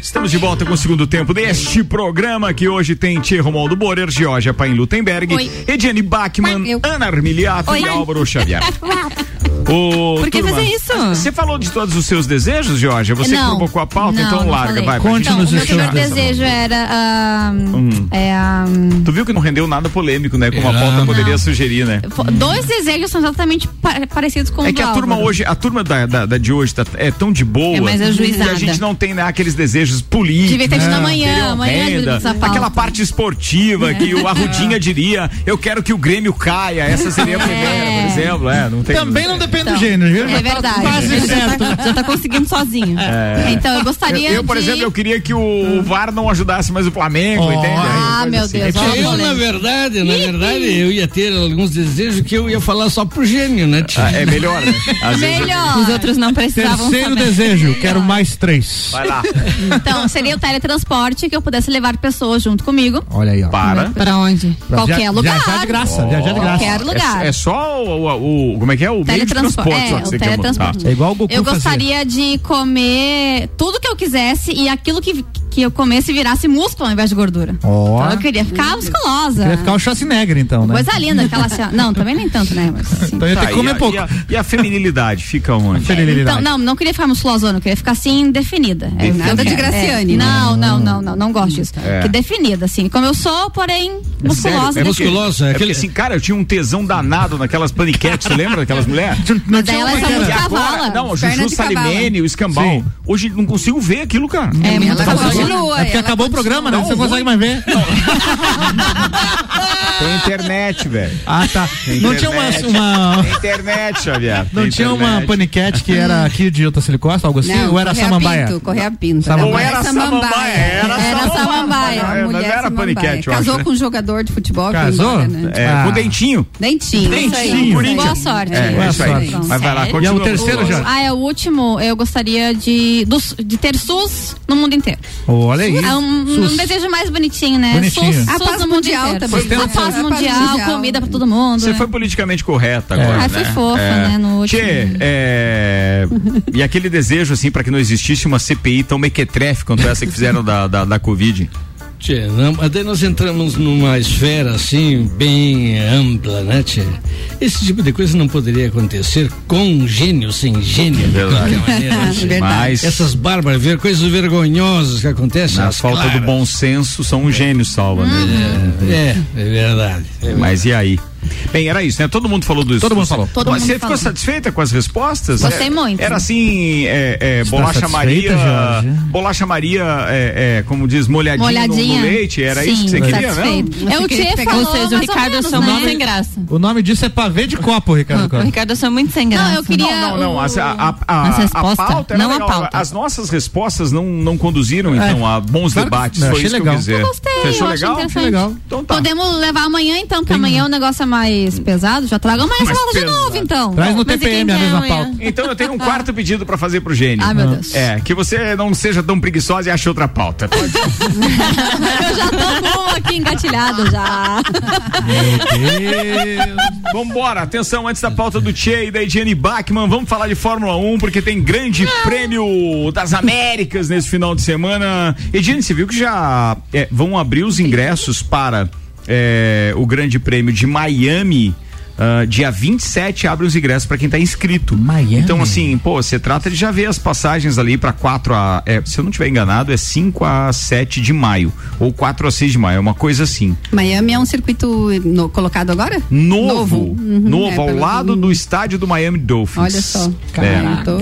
Estamos de volta com o segundo tempo deste programa que hoje tem Tia Romualdo Borer, Georgia Paim Lutemberg, Oi. Ediane Bachmann, Ana Armiliato Oi. e Álvaro Xavier. [LAUGHS] Ô, Por que turma, fazer isso? Você falou de todos os seus desejos, Georgia? Você que Não. provocou a pauta, Não, então não larga, falei. vai. gente Então, o desejo era. ah, Hum. é, ah, Tu viu que não rendeu nada polêmico, né? Como a Era. pauta poderia sugerir, né? dois desejos são exatamente pa- parecidos com o É do que a turma hoje, a turma da, da, da de hoje tá- é tão de boa. É mais ajuizada. Que a gente não tem né, aqueles desejos políticos. Devia ter tido né? amanhã, amanhã renda, pauta. Aquela parte esportiva que o [LAUGHS] Arrudinha diria, eu quero que o Grêmio caia. Essa seria a primeira, por exemplo. É, não tem. Também não depende Então, do gênero, viu? É verdade. Quase já, certo. tá, [LAUGHS] já tá conseguindo sozinho. É. Então eu gostaria Eu, eu, por de... exemplo, eu queria que o VAR não ajudasse mais o Flamengo, entende? Ah, meu coisa Deus, É Eu, na verdade, na verdade, eu ia ter alguns desejos que eu ia falar só pro gênio, né, tia? Ah, é melhor, né? [LAUGHS] Às vezes- Melhor. Os outros não precisavam Terceiro saber. desejo, quero mais três. Vai lá. Então, seria o teletransporte que eu pudesse levar pessoas junto comigo. Olha aí, ó. Para. Pra onde? Pra Qualquer via- lugar. Viajar de graça, viajar de graça. Qualquer lugar. É, é só o, o- o- Como é que é? O meio de Teletransporte. É, o teletransporte. montar. É igual o Goku Eu fazia. gostaria de comer tudo que eu quisesse e aquilo que, que eu comesse e virasse músculo ao invés de gordura. Ó. Então eu queria ficar musculosa. Queria ficar o Schwarzenegger, então, né? Coisa linda, aquela assim. Não, também nem tanto, né? Mas, assim. Então ia ter que e comer a- pouco. E a, e a feminilidade fica onde? Então, não, não queria ficar musculosona, eu queria ficar assim, definida. É. Nada de é, Graciane. é. Não, não, não, não, não gosto disso. É. Que definida, assim, como eu sou, porém, musculosa. É musculosa. É porque, assim, cara, eu tinha um tesão danado naquelas paniquetes, você lembra daquelas mulheres? Mas daí elas são muito E agora- cavala. Não, Juju. Salimene, o Escambau. Hoje não consigo ver aquilo, cara. É muito Ela cavala. continua. É porque acabou o continua. programa, né? Não, Você não consegue mais ver. Tem internet, velho. Ah, tá. Tem Não tinha uma. internet. uma- Tem internet, Xavier. Não Tem tinha uma paniquete que era aqui de Otacílio Costa, algo assim? Não, ou era Correia samambaia? Pinto, Correia Pinto. Samambaia. Ou era samambaia, era Era samambaia. era samambaia. paniquete, eu Casou acho, né? com um jogador de futebol. Casou? embora, né? É, Ah. com dentinho. Dentinho. Dentinho, aí. Boa sorte. É, Boa sorte. Mas vai lá, continua. E é o terceiro já? Ah, é o último. Eu gostaria de ter SUS no mundo inteiro. Olha aí. É um, um desejo mais bonitinho, né? Bonitinho. SUS, A paz no mundial também. A paz A paz mundial, comida pra todo mundo. Você né? foi politicamente correta agora, Ah, né? foi fofa, É. né, no último. Tchê, é... e aquele desejo, assim, pra que não existisse uma CPI tão mequetrefe quanto essa que fizeram da, da, da Covid. Tchê, daí nós entramos numa esfera assim, bem ampla, né, Tchê? Esse tipo de coisa não poderia acontecer com gênio, sem gênio, de Verdade. qualquer maneira. né, Tchê? Mas Essas bárbaras, ver coisas vergonhosas que acontecem. na as falta claras. do bom senso, são um gênio salva, né? É, é verdade. é verdade. Mas e aí? Bem, era isso, né? Todo mundo falou do Todo mundo falou. Todo Mas mundo Você ficou falou. satisfeita com as respostas? Gostei É, muito. Era assim, é, é, Está bolacha Maria, Jorge? bolacha Maria, é, é, como diz, molhadinha, no- Molhadinha. No, leite, era Sim, isso que você queria, satisfeito. não? É o Tchê pegar- falou Ou seja, o Ricardo menos, são né? muito sem graça. O nome disso é pavê de copo, Ricardo O. Ricardo são muito sem graça. Não, eu queria. Não, não, não. o- a, a, a, a respostas, pauta era não a legal. pauta. As nossas respostas não, não conduziram, então, a bons Claro debates. Foi isso que eu quis dizer. Eu gostei, Você achou legal. Então tá. Podemos levar amanhã, então, porque amanhã o negócio é mais pesado. Já essa Mais pauta de novo, então. Traz no Mas e TPM quem a quer mesma amanhã? pauta. Então eu tenho um [LAUGHS] quarto pedido pra fazer pro Gênio. Ai, meu Deus. É, que você não seja tão preguiçosa e ache outra pauta. [LAUGHS] Eu já tô com uma aqui engatilhada já. Vambora, atenção, antes da pauta do Tchê e da Ediane Bachmann, vamos falar de Fórmula 1, porque tem grande prêmio das Américas nesse final de semana. Ediane, você viu que já é, vão abrir os ingressos para é, o grande prêmio de Miami. Ah, dia 27 abre os ingressos para quem tá inscrito. Miami. Então, assim, pô, você trata de já ver as passagens ali para 4 a. é, se eu não estiver enganado, é 5 a 7 de maio. Ou 4 a 6 de maio, é uma coisa assim. Miami é um circuito no- colocado agora? Novo. Uhum, novo, é, ao pelo- lado do estádio do Miami Dolphins. Olha só. É. Eu tô-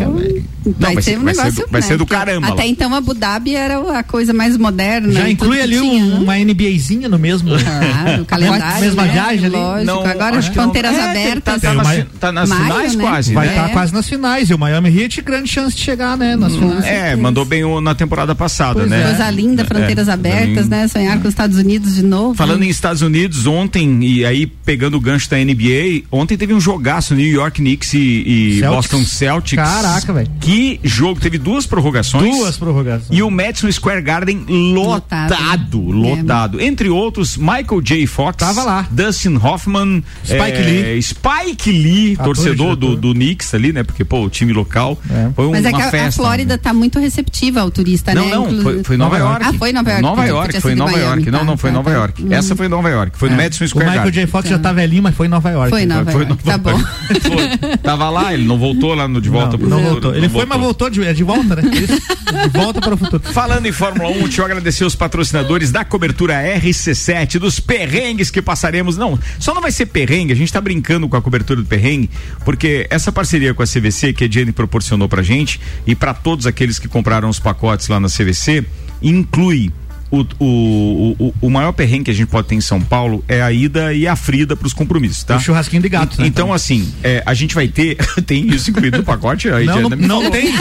vai Vai, ser- ser um vai ser negócio. do- vai ser do Porque caramba Até lá. então Abu Dhabi era a coisa mais moderna. Já inclui ali tinha, um- né? uma NBAzinha no mesmo. Claro, [LAUGHS] o calendário. Mesma né? viagem ali. Lógico. Não, Agora acho que não. Fronteiras É, abertas. Tá, tá tá nas Maio, finais né? quase, Vai né? estar É. quase nas finais. E o Miami Heat, grande chance de chegar, né? Nas finais. É, mandou bem o- na temporada passada, Pois né? Coisa linda, fronteiras É, abertas, bem- né? Sonhar com os Estados Unidos de novo. Falando em Estados Unidos, ontem, e aí pegando o gancho da NBA, ontem teve um jogaço New York Knicks e, e Celtics. Boston Celtics. Caraca, velho. Que jogo, teve duas prorrogações. Duas prorrogações. E o Madison Square Garden lotado, Lotado. lotado. Entre outros, Michael J. Fox, Tava lá. Dustin Hoffman, Spike eh, Lee. Spike Lee, Ator, torcedor do, do Knicks ali, né? Porque, pô, o time local. É. Foi um- Mas é uma que a, a. Flórida tá muito receptiva ao turista, Não, né? não, Inclu- foi, foi Nova Nova York. Ah, foi Nova York. Nova York, foi Nova Miami. York. Não, Tá, não, foi tá, Nova tá. York. Essa foi Nova York. Foi no Madison O Square Michael Garden. J. Fox já tá velhinho, mas foi em Nova York. Foi em Nova Foi York. Tá bom. Foi. Tava lá, ele não voltou lá no De Volta Não, pro não Futuro. voltou. Ele não foi, mas voltou de, é de volta, né? De volta para o futuro. Falando em Fórmula 1, deixa eu agradecer os patrocinadores da cobertura RC7, dos perrengues que passaremos. Não, só não vai ser perrengue, a gente tá brincando com a cobertura do perrengue, porque essa parceria com a CVC que a Jenny proporcionou pra gente e pra todos aqueles que compraram os pacotes lá na CVC, inclui o, o, o, o maior perrengue que a gente pode ter em São Paulo é a ida e a frida pros compromissos, tá? O churrasquinho de gato, né? Então, assim, é, a gente vai ter. [LAUGHS] tem isso incluído no pacote? Aí Não, não, não tem,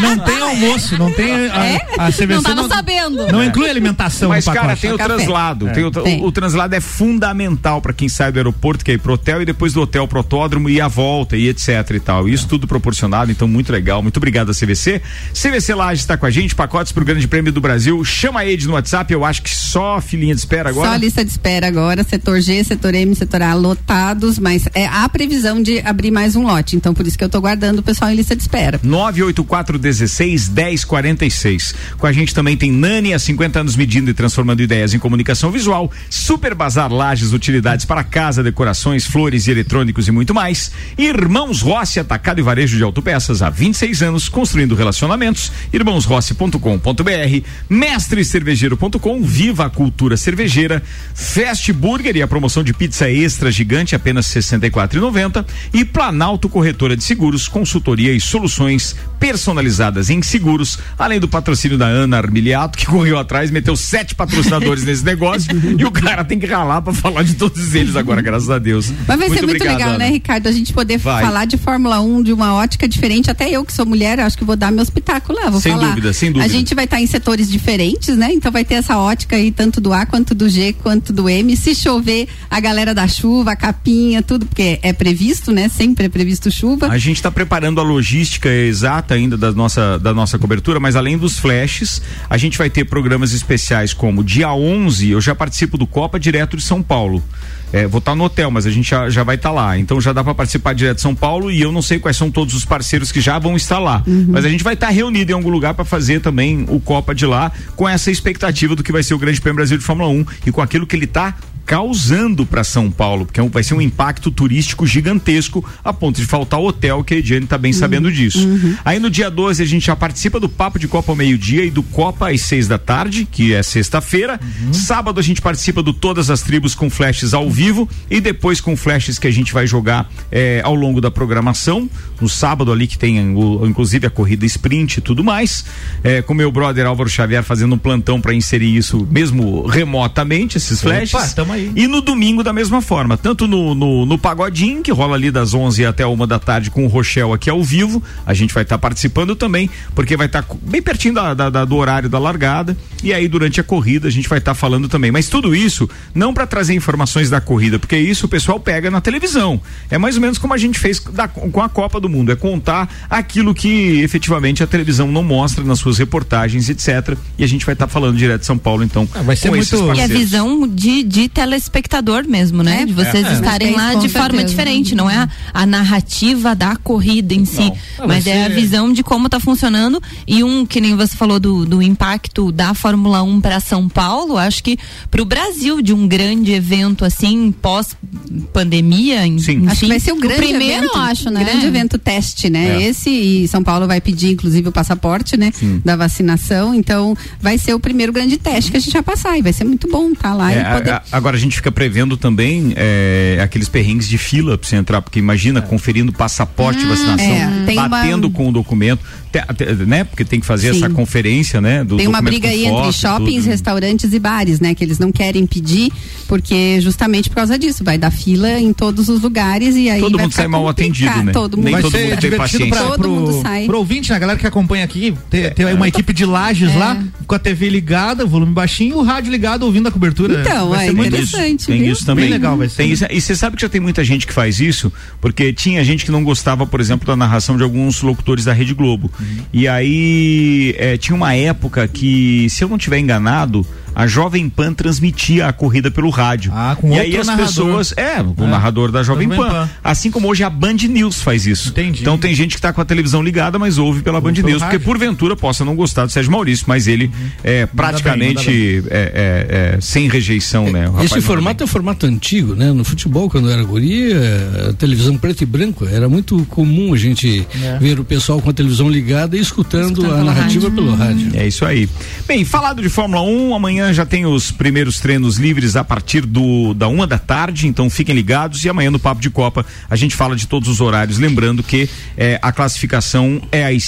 não tem almoço, não tem a, É? a CVC Não tava não, sabendo. não inclui alimentação Mas, no pacote. cara, tem o Café. translado. É. Tem o, Tem. o translado é fundamental para quem sai do aeroporto, que é ir pro hotel e depois do hotel pro autódromo e a volta e etc e tal. Isso tudo proporcionado, então muito legal. Muito obrigado a CVC. CVC Laje está com a gente, pacotes pro Grande Prêmio do Brasil. Chama a Ed no WhatsApp WhatsApp, eu acho que só filinha de espera agora. Só lista de espera agora, setor G, setor M, setor A lotados, mas é a previsão de abrir mais um lote. Então, por isso que eu tô guardando o pessoal em lista de espera. 984 16 1046. Com a gente também tem Nani, há 50 anos medindo e transformando ideias em comunicação visual. Super Bazar Lages, utilidades para casa, decorações, flores e eletrônicos e muito mais. Irmãos Rossi, atacado e varejo de autopeças há 26 anos, construindo relacionamentos. Irmãosrossi.com.br, mestrecervejeiro.com, viva a cultura cervejeira. Fast Burger e a promoção de pizza extra gigante, apenas R$ 64,90. E Planalto Corretora de Seguros, consultoria e soluções personalizadas em seguros, além do patrocínio da Ana Armiliato, que correu atrás, meteu sete patrocinadores nesse negócio [LAUGHS] e o cara tem que ralar para falar de todos eles agora, graças a Deus. Mas vai ser muito obrigado, legal, Ana. né, Ricardo? A gente poder Vai. falar de Fórmula 1 de uma ótica diferente. Até eu, que sou mulher, acho que vou dar meu espetáculo lá. Vou Sem falar. dúvida, sem dúvida. A gente vai estar em setores diferentes, né? Então vai ter essa ótica aí, tanto do A quanto do G, quanto do M. Se chover, a galera da chuva, a capinha, tudo, porque é previsto, né? Sempre é previsto chuva. A gente está preparando a logística exata ainda da nossa, da nossa cobertura, mas além dos flashes, a gente vai ter programas especiais como dia 11, eu já participo do Copa direto de São Paulo. É, vou estar no hotel, mas a gente já, já vai estar lá. Então já dá para participar direto de São Paulo e eu não sei quais são todos os parceiros que já vão estar lá. Mas a gente vai estar reunido em algum lugar para fazer também o Copa de lá, com essa expectativa do que vai ser o Grande Prêmio Brasil de Fórmula 1 e com aquilo que ele está causando para São Paulo, porque é vai ser um impacto turístico gigantesco a ponto de faltar o hotel, que a Ediane tá bem sabendo disso. Aí no dia 12 a gente já participa do Papo de Copa ao meio-dia e do Copa às seis da tarde, que é sexta-feira. Sábado a gente participa do Todas as Tribos com flashes ao vivo e depois com flashes que a gente vai jogar eh, ao longo da programação. No sábado ali que tem o- inclusive a corrida sprint e tudo mais. Eh, com meu brother Álvaro Xavier fazendo um plantão para inserir isso mesmo remotamente, esses flashes. Opa, tamo aí. E no domingo da mesma forma, tanto no, no, no Pagodinho, que rola ali das 11 até uma da tarde com o Rochelle aqui ao vivo, a gente vai estar participando também, porque vai estar bem pertinho da, da- da- do horário da largada, e aí durante a corrida a gente vai estar falando também. Mas tudo isso não para trazer informações da corrida, porque isso o pessoal pega na televisão. É mais ou menos como a gente fez da- com a Copa do Mundo, é contar aquilo que efetivamente a televisão não mostra nas suas reportagens, etc. E a gente vai estar falando direto de São Paulo, então. vai ser muito- E a visão de, de telespectador mesmo, né? de vocês É. estarem É, lá de forma certeza. diferente, não é a, a narrativa da corrida em si, Ah, mas é a ser- visão de como tá funcionando e um que nem você falou do, do impacto da Fórmula 1 para São Paulo, acho que para o Brasil de um grande evento assim pós pandemia, enfim, Acho que vai ser o grande primeiro, evento, acho, né? Grande evento teste, né? É. Esse e São Paulo vai pedir, inclusive, o passaporte, né? Da vacinação. Então, vai ser o primeiro grande teste que a gente vai passar. E vai ser muito bom estar lá É, e poder. a- a- agora a gente fica prevendo também é, aqueles perrengues de fila pra você entrar, porque imagina conferindo passaporte de vacinação, é, tem uma- batendo com o documento, né? Porque tem que fazer Sim. essa conferência, né? Do Tem uma briga aí foto, entre shoppings, tudo. restaurantes e bares, né? Que eles não querem pedir, porque justamente por causa disso, vai dar fila em todos os lugares e aí Todo vai mundo ficar sai mal atendido, né? Todo mundo Nem vai todo ser mundo tem paciência. pra, Todo mundo pro, sai. pro ouvinte, né? A galera que acompanha aqui, ter, ter aí uma equipe de lajes É. lá, com a TV ligada, volume baixinho, o rádio ligado, ouvindo a cobertura. Então, vai é ser muito interessante, Tem viu? isso também. Bem legal vai ser. Tem isso, e você sabe que já tem muita gente que faz isso, porque tinha gente que não gostava, por exemplo, da narração de alguns locutores da Rede Globo. E aí eh, tinha uma época que, se eu não tiver enganado, a Jovem Pan transmitia a corrida pelo rádio. Ah, com e aí as narrador. pessoas. É, o É. narrador da Jovem, Pan. Pan. Assim como hoje a Band News faz isso. Entendi. Então tem gente que está com a televisão ligada, mas ouve pela Band News, porque rádio. Uhum. porventura possa não gostar do Sérgio Maurício, mas ele é praticamente bem, é, é, é, sem rejeição, né? O rapaz Esse formato é um formato antigo, né? No futebol, quando eu era guria, a televisão preto e branco, era muito comum a gente É. ver o pessoal com a televisão ligada e escutando, Escutando a narrativa rádio. pelo rádio. É isso aí. Bem, falado de Fórmula 1, amanhã já tem os primeiros treinos livres a partir do da uma da tarde, então fiquem ligados e amanhã no Papo de Copa a gente fala de todos os horários, lembrando que eh, a classificação é às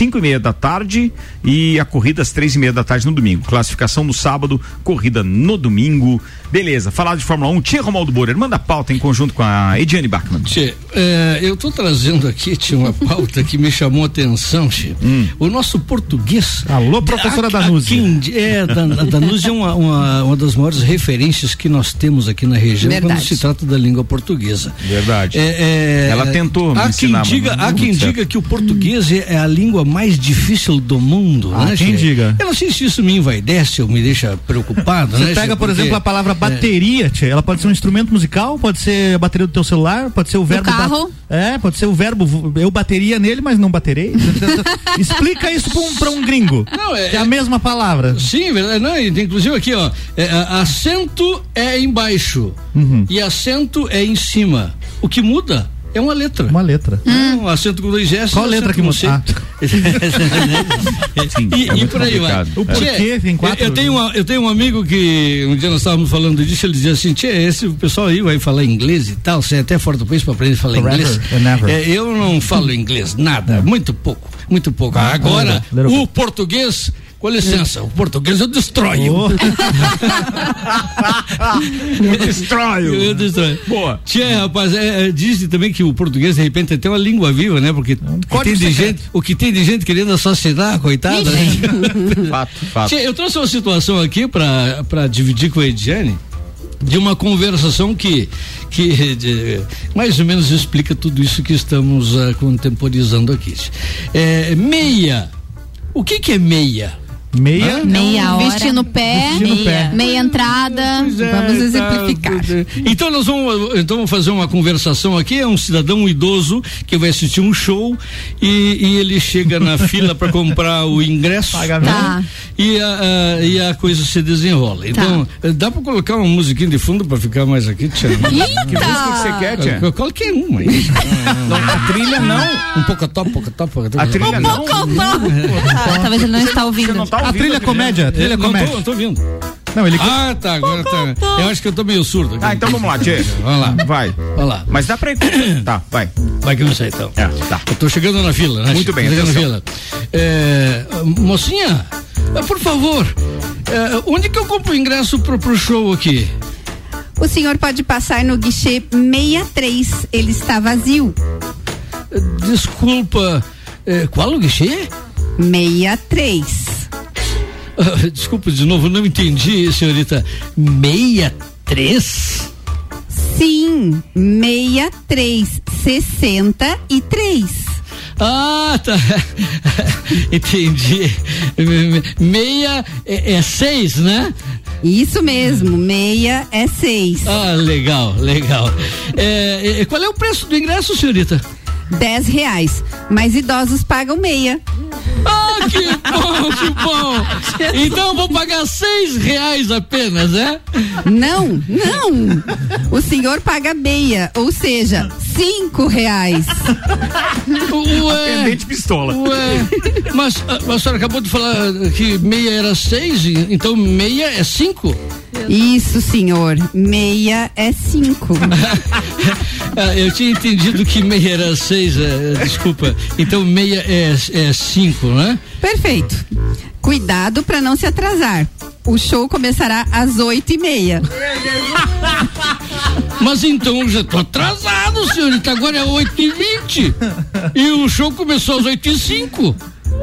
cinco e meia da tarde e a corrida às três e meia da tarde no domingo. Classificação no sábado, corrida no domingo. Beleza, falado de Fórmula 1, Tia Romaldo Borer, manda a pauta em conjunto com a Ediane Bachmann. Tchê, é, eu tô trazendo aqui, tinha uma [LAUGHS] pauta que me chamou a atenção, Tchê. Hum. O nosso português. Alô, professora A- Danúzia. aqui É, [LAUGHS] Dan- a Danúzia é uma, uma, uma das maiores referências que nós temos aqui na região quando Verdade. se trata da língua portuguesa. Verdade. É, é, Ela tentou me há ensinar, quem diga, há quem muito diga que o português é é a língua mais difícil do mundo, Ah, né? quem Che? diga. Eu não sei se isso me envaidece ou me deixa preocupado, Você né? pega, por Porque- exemplo, a palavra é, bateria, tchê, ela pode ser um instrumento musical, pode ser a bateria do teu celular, pode ser o verbo. carro. ba- É, pode ser o verbo. Eu bateria nele, mas não baterei. [LAUGHS] Explica isso pra um, pra um gringo. Não, é- que é a mesma palavra. Sim, verdade. Não, inclusive aqui, ó. é, acento é embaixo Uhum. e acento é em cima. O que muda é uma letra. Uma letra. Um acento com dois S. Qual letra que? C. Ah. e, é e por aí vai. O porquê tem quatro- Eu, eu tenho uma- eu tenho um amigo que um dia nós estávamos falando disso, ele dizia assim, Tchê, esse o pessoal aí vai falar inglês e tal, você é até fora do país para aprender a falar Forever inglês. É, eu não falo inglês, nada, muito pouco, muito pouco. Agora, little o português, com licença, o português eu destroio. Oh. [LAUGHS] Eu destroio. Eu destroio. Boa. Tia, rapaz, é, é, diz também que o português de repente é até uma língua viva, né? Porque o que, tem de secreto. gente, o que tem de gente querendo assassinar, coitada. né? [LAUGHS] Fato, fato. Tia, eu trouxe uma situação aqui pra para dividir com a Ediane de uma conversação que que de- mais ou menos explica tudo isso que estamos ah, contemporizando aqui. É, meia. O que que é meia? Meia. Meia hora. Vestir no pé, Vestir pé. meia entrada. É, Vamos tá, exemplificar. Então nós vamos, então vamos fazer uma conversação aqui. É um cidadão idoso que vai assistir um show e, e ele chega na [LAUGHS] fila para comprar o ingresso. Tá. e, a, a- e a coisa se desenrola. Então eh, dá para colocar uma musiquinha de fundo para ficar mais aqui, Tiana? Que música que você quer, tia? Qual- Qualquer uma aí. Não, a trilha não. Um pouco top, pouco top, pouco top. A trilha não. Ah, talvez ele não está Você ouvindo. não tá A trilha comédia, a trilha não comédia. tô, não tô ouvindo. Não, ele Ah, tá, agora tá. Eu acho que eu tô meio surdo. aqui. Ah, então vamos lá, Tchê. Vamos lá. Vai. Vamos lá. Mas dá pra. [CLEARS THROAT] tá, vai. Vai que eu não sei então. É, tá. Eu tô chegando na fila, né? Muito bem, Tô chegando na fila. É, mocinha, eh, por favor, eh, onde que eu compro o ingresso pro, pro show aqui? O senhor pode passar no guichê 63, ele está vazio. Desculpa, eh, qual o guichê? 63. [LAUGHS] Desculpa de novo, não entendi, senhorita. 63? Sim, 63, 63. Ah, tá. [LAUGHS] Entendi. Me- Meia é, é seis, né? Isso mesmo, meia é 6. Ah, legal, legal. É, é, qual é o preço do ingresso, senhorita? 10 reais. Mas idosos pagam meia. Ah, que bom, que bom. Então eu vou pagar seis reais apenas, é? Não, não. O senhor paga meia, ou seja, cinco reais. Ué, Pendente pistola. ué. Mas a, a senhora acabou de falar que meia era seis, e- então meia é cinco? Isso, senhor. Meia é cinco. [LAUGHS] Ah, eu tinha entendido que meia era seis, eh, desculpa. Então meia é, é cinco, né? Perfeito. Cuidado para não se atrasar. O show começará às oito e meia. [LAUGHS] Mas então eu já tô atrasado, senhorita. Agora é oito e vinte. E o show começou às oito e cinco.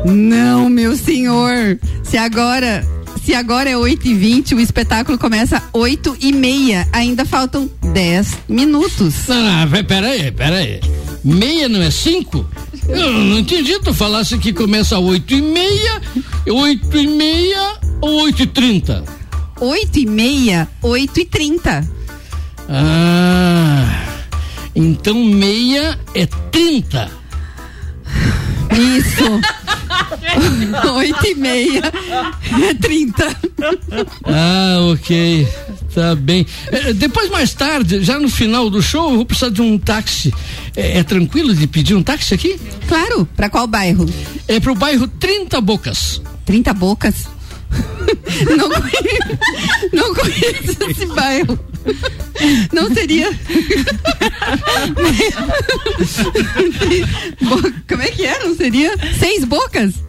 Não, meu senhor. Se agora, se agora é oito e vinte, o espetáculo começa oito e meia. Ainda faltam dez minutos. Não, não, pe- pera aí, pera aí. Meia não é cinco? Eu não entendi. Tu falasse que começa às oito e meia, oito e meia ou oito e trinta? Oito e meia, oito e trinta. Ah, então meia é trinta. Isso. [LAUGHS] Oito e meia é trinta. Ah, ok. Tá bem. Eh, depois, mais tarde, já no final do show, eu vou precisar de um táxi. É, é tranquilo de pedir um táxi aqui? Claro. Para qual bairro? É pro bairro 30 Bocas. 30 bocas. [LAUGHS] Não conheço, não conheço esse bairro. Não seria. [LAUGHS] Como é que é? Não seria? Seis bocas?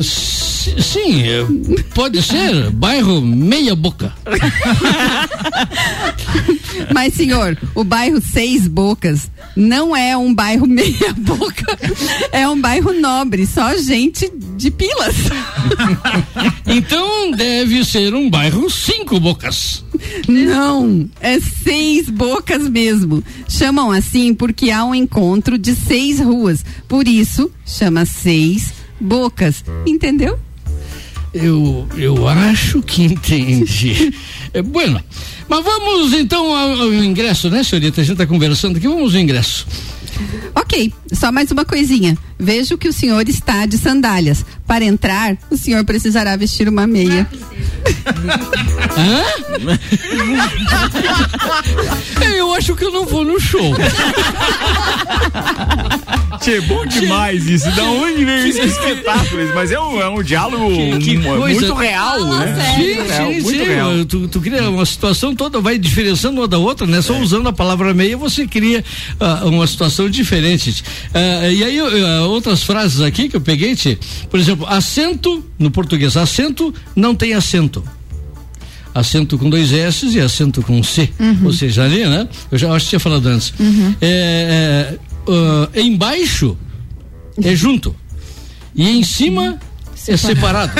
S- Sim, eh, pode ser. Bairro Meia Boca. [LAUGHS] Mas, senhor, o bairro Seis Bocas não é um bairro [LAUGHS] meia boca. É um bairro nobre. Só gente de pilas. [LAUGHS] Então deve ser um bairro cinco bocas. Não, é seis bocas mesmo. Chamam assim porque há um encontro de seis ruas. Por isso, chama seis bocas. Entendeu? Eu, eu acho que entendi. [LAUGHS] É, bueno, mas vamos então ao, ao ingresso, né, senhorita? A gente está conversando aqui, vamos ao ingresso. Ok, só mais uma coisinha. Vejo que o senhor está de sandálias. Para entrar, o senhor precisará vestir uma meia. [LAUGHS] [LAUGHS] Eu acho que eu não vou no show. Tchê, bom demais isso. Da onde veio esse espetáculo? Mas é um, é um diálogo Que mu- coisa. muito real, né? Sim, Muito real, sim, muito sim. real. Tu, tu cria uma situação toda, vai diferenciando uma da outra, né? Só usando a palavra meia, você cria ah, uma situação diferente. Ah, e aí, ah, outras frases aqui que eu peguei, tchê. por exemplo, acento, no português, acento não tem acento. Acento com dois S e acento com C. Ou seja, ali, né? Eu já acho que tinha falado antes. É, é, ah, embaixo é junto. E em cima é separado.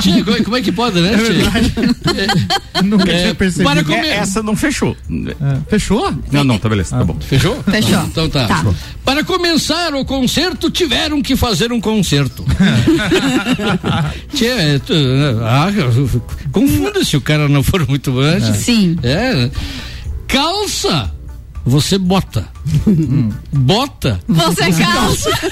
Tia, [LAUGHS] como, é- como é que pode, né? tia? Nunca É, tinha percebido. para comer- É, Essa não fechou. Fechou? Não, não, tá beleza, tá bom. Fechou? Fechou. Então tá. Tá. Para começar o concerto, tiveram que fazer um concerto. [LAUGHS] É, ah, confunde se o cara não for muito antes. Sim. É. Calça, você bota. Bota. Você calça. [LAUGHS]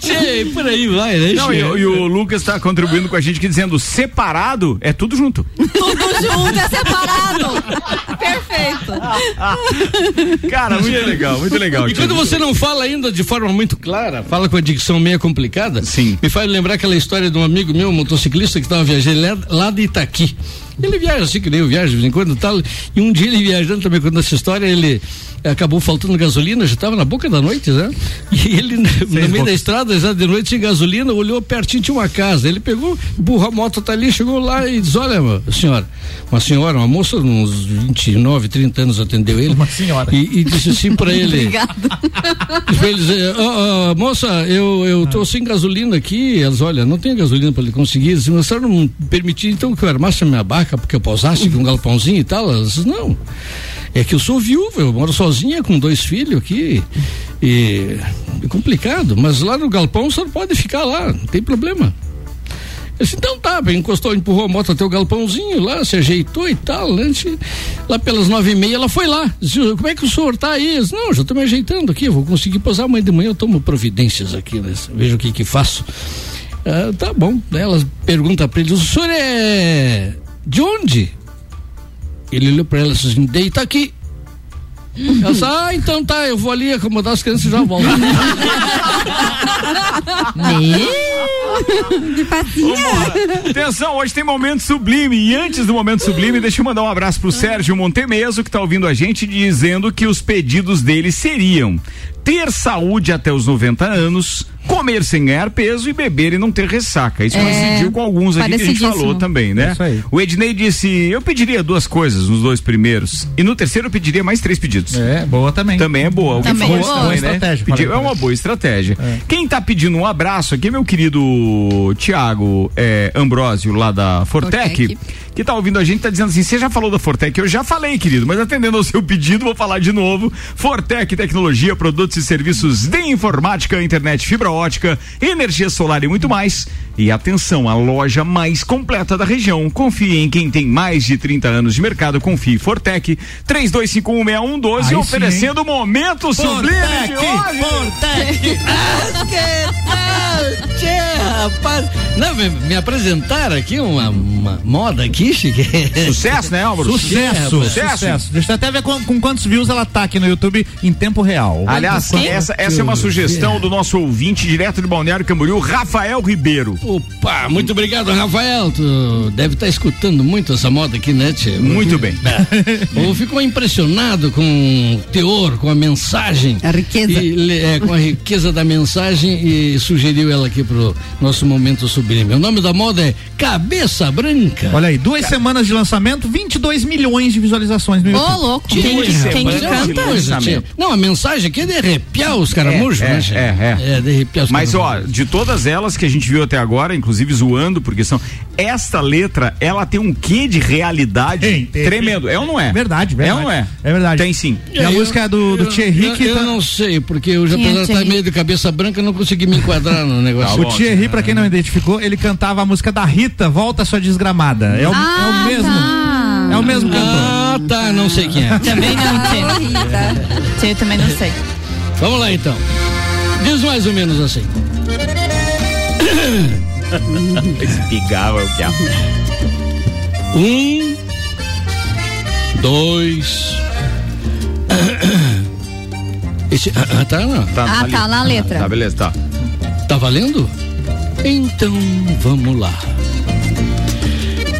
Tchê, por aí vai, né? Não, e, o- e o Lucas tá contribuindo com a gente aqui dizendo separado é tudo junto. Tudo junto é separado. [LAUGHS] Perfeito. Cara, muito legal, muito legal. E quando você não fala ainda de forma muito clara, fala com a dicção meio complicada, Sim. me faz lembrar aquela história de um amigo meu, um motociclista, que estava viajando lá- lá de Itaqui. Ele viaja assim que nem eu viajo de vez em quando tal. E um dia ele viajando também contando essa história, ele acabou faltando gasolina, já estava na boca da noite, né? E ele, no meio da estrada, já de noite, sem gasolina, olhou pertinho, tinha uma casa. Ele pegou, burra a moto tá ali, chegou lá e diz: Olha, senhora, uma senhora, uma moça, uns 29, 30 anos atendeu ele. Uma senhora. E, e disse assim pra [LAUGHS] ele. Obrigada. Diz [LAUGHS] pra eles, eh, ó, ó, moça, eu, eu tô sem gasolina aqui. Elas, olha, não tem gasolina pra ele conseguir. Se a senhora não permitir, então que eu armasse a minha barca, porque eu pausasse com um galpãozinho e tal. Elas, disse, não. É que eu sou viúva, eu moro sozinha com dois filhos aqui. E é complicado, mas lá no galpão você pode ficar lá, não tem problema. Disse, então tá, bem, encostou, empurrou a moto até o galpãozinho lá, se ajeitou e tal, Lá pelas nove e meia ela foi lá. Disse, como é que o senhor tá aí? Disse, não, já tô me ajeitando aqui, vou conseguir posar amanhã de manhã, eu tomo providências aqui, né? Vejo o que que faço. Ah, tá bom. Ela pergunta pra ele, o senhor é de onde? Ele olhou pra ela e disse assim, deita aqui. Ela disse, ah, então tá, eu vou ali acomodar as crianças e já volto. [LAUGHS] [LAUGHS] De facinha. Atenção, hoje tem momento sublime. E antes do momento sublime, deixa eu mandar um abraço pro Sérgio Montemeso, que tá ouvindo a gente, dizendo que os pedidos dele seriam ter saúde até os 90 anos, comer sem ganhar peso e beber e não ter ressaca. Isso É, coincidiu com alguns aqui que a gente falou também, né? Isso aí. O Ednei disse: eu pediria duas coisas nos dois primeiros. E no terceiro eu pediria mais três pedidos. É, boa também. Também é boa. Alguém Também falou é boa. também, né? estratégia, falei é uma boa estratégia. É. Quem tá pedindo um abraço aqui é meu querido Tiago é, Ambrósio, lá da Fortec, Fortec. Que tá ouvindo a gente, tá dizendo assim: você já falou da Fortec? Eu já falei, querido, mas atendendo ao seu pedido, vou falar de novo. Fortec Tecnologia, produtos e serviços de informática, internet, fibra ótica, energia solar e muito mais. E atenção, a loja mais completa da região. Confie em quem tem mais de 30 anos de mercado. Confie. Fortec 32516112 Aí sim, oferecendo o momento sublime de hoje. Tchê, [LAUGHS] rapaz. Não, me, me apresentaram aqui uma, uma moda aqui, chique. [LAUGHS] Sucesso, né, Álvaro? Sucesso, Sucesso. sucesso. Deixa eu até ver com, com quantos views ela tá aqui no YouTube em tempo real. Aliás, Quantos- essa, essa é uma sugestão do nosso ouvinte direto de Balneário Camboriú, Rafael Ribeiro. Opa, muito obrigado, Rafael. Tu deve estar escutando muito essa moda aqui, né, Tchê? Muito bem. [LAUGHS] Ou ficou impressionado com o teor, com a mensagem. A riqueza. E, é, com a riqueza da mensagem e sugeriu ela aqui pro nosso momento sublime. O nome da moda é Cabeça Branca. Olha aí, duas Duas semanas de lançamento, 22 milhões de visualizações no Ô, YouTube. louco. Duas Quem, quem de canta? Não, a mensagem aqui é de arrepiar os caramujos, é, né, é, gente? é, é. É, de arrepiar os Mas ó, caramujos. de todas elas que a gente viu até agora, inclusive zoando, porque são. Esta letra, ela tem um quê de realidade tremendo. É ou não é? Verdade, É verdade. ou não é? É verdade. Tem sim. E a música é do, do Eu- Thierry eu, que eu tá- não sei, porque eu já é estar Thierry? meio de cabeça branca, eu não consegui me enquadrar no negócio. o Thierry, pra quem não identificou, ele cantava a música da Rita, Volta Sua Desgramada. É o, é Ah, o mesmo. É o mesmo cantor. Ah, tá, não sei quem é. Também não, Tchê. [LAUGHS] Tchê, também não sei. Vamos lá então. Diz mais ou menos assim. Espigava o que é. Um, dois. Esse, ah, ah, tá, não. Ah, tá, na letra. Tá, beleza, tá. Tá valendo? Então vamos lá.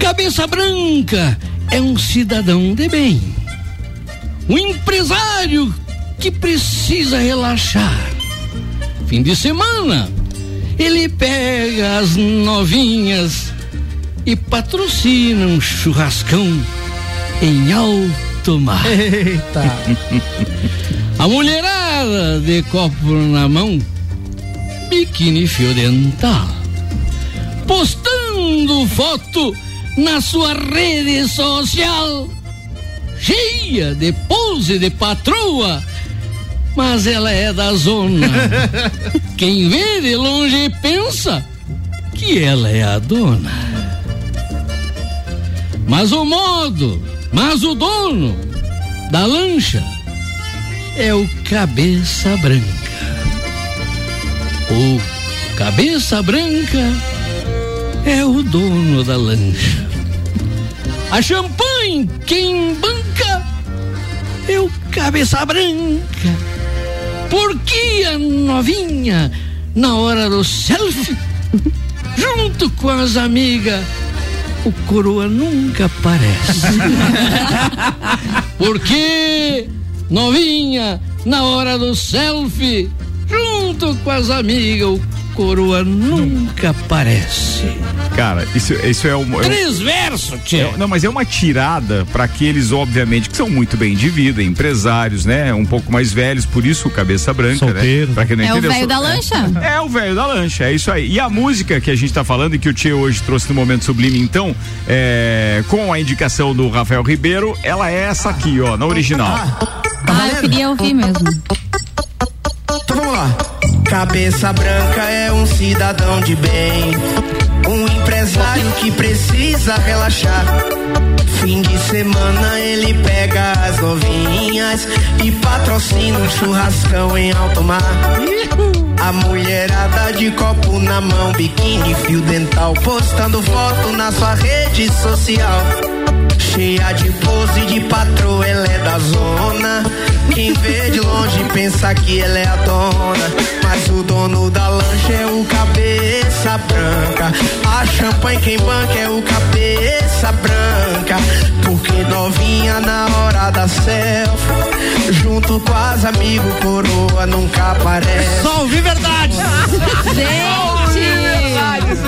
Cabeça Branca é um cidadão de bem. Um empresário que precisa relaxar. Fim de semana, ele pega as novinhas e patrocina um churrascão em alto mar. Eita! [LAUGHS] A mulherada de copo na mão, biquíni fio dental, postando foto na sua rede social, cheia de pose de patroa, mas ela é da zona. [LAUGHS] Quem vê de longe pensa que ela é a dona. Mas o modo, mas o dono da lancha é o Cabeça Branca. O Cabeça Branca é o dono da lancha. A champanhe, quem banca é o Cabeça Branca. Porque a [LAUGHS] [LAUGHS] novinha, na hora do selfie, junto com as amigas, o coroa nunca aparece. Porque novinha, na hora do selfie, junto com as amigas, o coroa nunca aparece. Cara, isso, isso é um. é um- Três versos, tchê. É- não, mas é uma tirada para aqueles, obviamente, que são muito bem de vida, empresários, né? Um pouco mais velhos, por isso cabeça branca, Solteiro. né? Pra quem não É o entendeu, velho sou- da lancha? É, o velho da lancha, é isso aí. E a música que a gente tá falando e que o Tio hoje trouxe no Momento Sublime, então, é, com a indicação do Rafael Ribeiro, ela é essa aqui, ó, na original. Ah, eu queria ouvir mesmo. Então vamos lá. Cabeça branca é um cidadão de bem. Um empresário que precisa relaxar. Fim de semana ele pega as novinhas e patrocina um churrascão em alto mar. A mulherada de copo na mão, biquíni, fio dental, postando foto na sua rede social. Cheia de pose de patroa, ela é da zona. Quem vê de longe pensa que ela é a dona. Mas o dono da lancha é o cabeça branca. A champanhe quem banca é o cabeça branca. Porque novinha na hora da selfie. Junto com as amigos, coroa nunca aparece. Só ouvir verdade! [LAUGHS] Gente!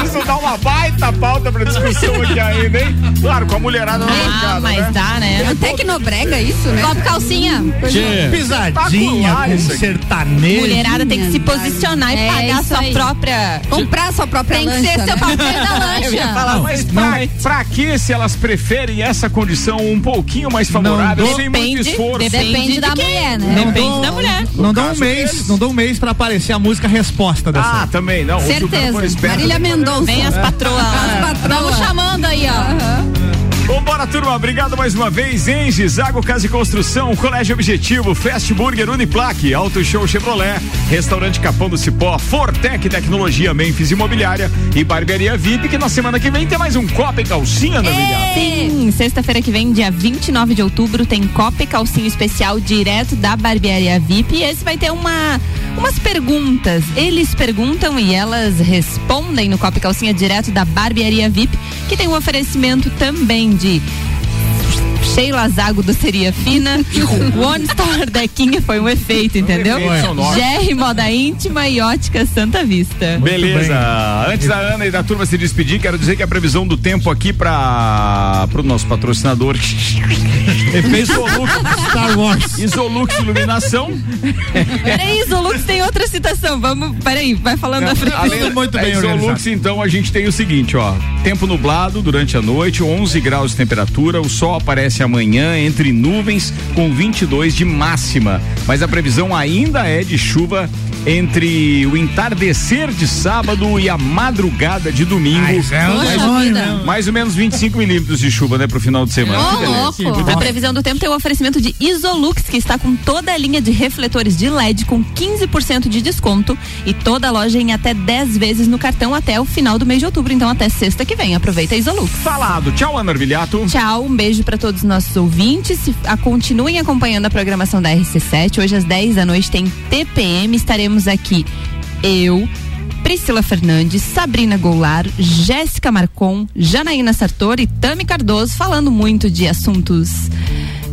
Isso dá uma baita pauta pra discussão aqui ainda, hein? Claro, com a mulherada na Ah, bancada, mas né? dá, né? É tecnobrega isso, né? Copo calcinha. Tchê. Pisadinha Espetacular com sertanejo. Mulherada tem que se posicionar e É pagar sua aí. própria. Comprar sua própria Tem que lancha, ser né? seu parceiro da [LAUGHS] lancha. Falar, mas pra, pra que se elas preferem essa condição um pouquinho mais favorável, dou- sem muito Depende- esforço? depende Depende de da quem? mulher, né? Não Depende da mulher. Não dá um mês, deles. não dá um mês pra aparecer a música resposta dessa. Ah, também, não. Certeza. Marília Mendonça. Vem as patroas lá. Vamos chamando aí, ó. Vambora, turma. Obrigado mais uma vez. Engie, Zago Casa e Construção, Colégio Objetivo, Fast Burger, Uniplaque, Auto Show Chevrolet, Restaurante Capão do Cipó, Fortec Tecnologia, Memphis Imobiliária e Barbearia VIP, que na semana que vem tem mais um Copa e Calcinha, né, Miguel? Sim, sexta-feira que vem, dia 29 de outubro, tem Copa e Calcinha Especial direto da Barbearia VIP. E esse vai ter uma, umas perguntas. Eles perguntam e elas respondem no Copa e Calcinha direto da Barbearia VIP, que tem um oferecimento também de Sheila Zago doceria fina, [LAUGHS] One Star Dequinha foi um efeito, entendeu? GR Moda Íntima e Ótica Santa Vista. Beleza. Antes da Ana e da turma se despedir, quero dizer que a previsão do tempo aqui para o nosso patrocinador [LAUGHS] Isolux Star Wars. Isolux Iluminação. Peraí, Isolux tem outra citação. Vamos, peraí, vai falando Não, da frente. além muito bem Isolux, organizado. então a gente tem o seguinte, ó. Tempo nublado durante a noite, 11 graus de temperatura. O sol aparece amanhã entre nuvens com 22 de máxima. Mas a previsão ainda é de chuva entre o entardecer de sábado e a madrugada de domingo. Mas é um Poxa demônio vida. mesmo. Mais ou menos 25 milímetros de chuva, né, pro final de semana. Que Ô, beleza. louco. A previsão do tempo tem o oferecimento de Isolux, que está com toda a linha de refletores de LED com 15% de desconto e toda a loja em até 10 vezes no cartão até o final do mês de outubro. Então, até sexta que vem. Aproveita a Isolux. Falado. Tchau, Ana Arvilhato. Tchau, um beijo para todos os nossos ouvintes. Se, a, continuem acompanhando a programação da RC7. Hoje às 10 da noite tem TPM. Estaremos aqui eu, Priscila Fernandes, Sabrina Goulart, Jéssica Marcon, Janaína Sartori e Tami Cardoso falando muito de assuntos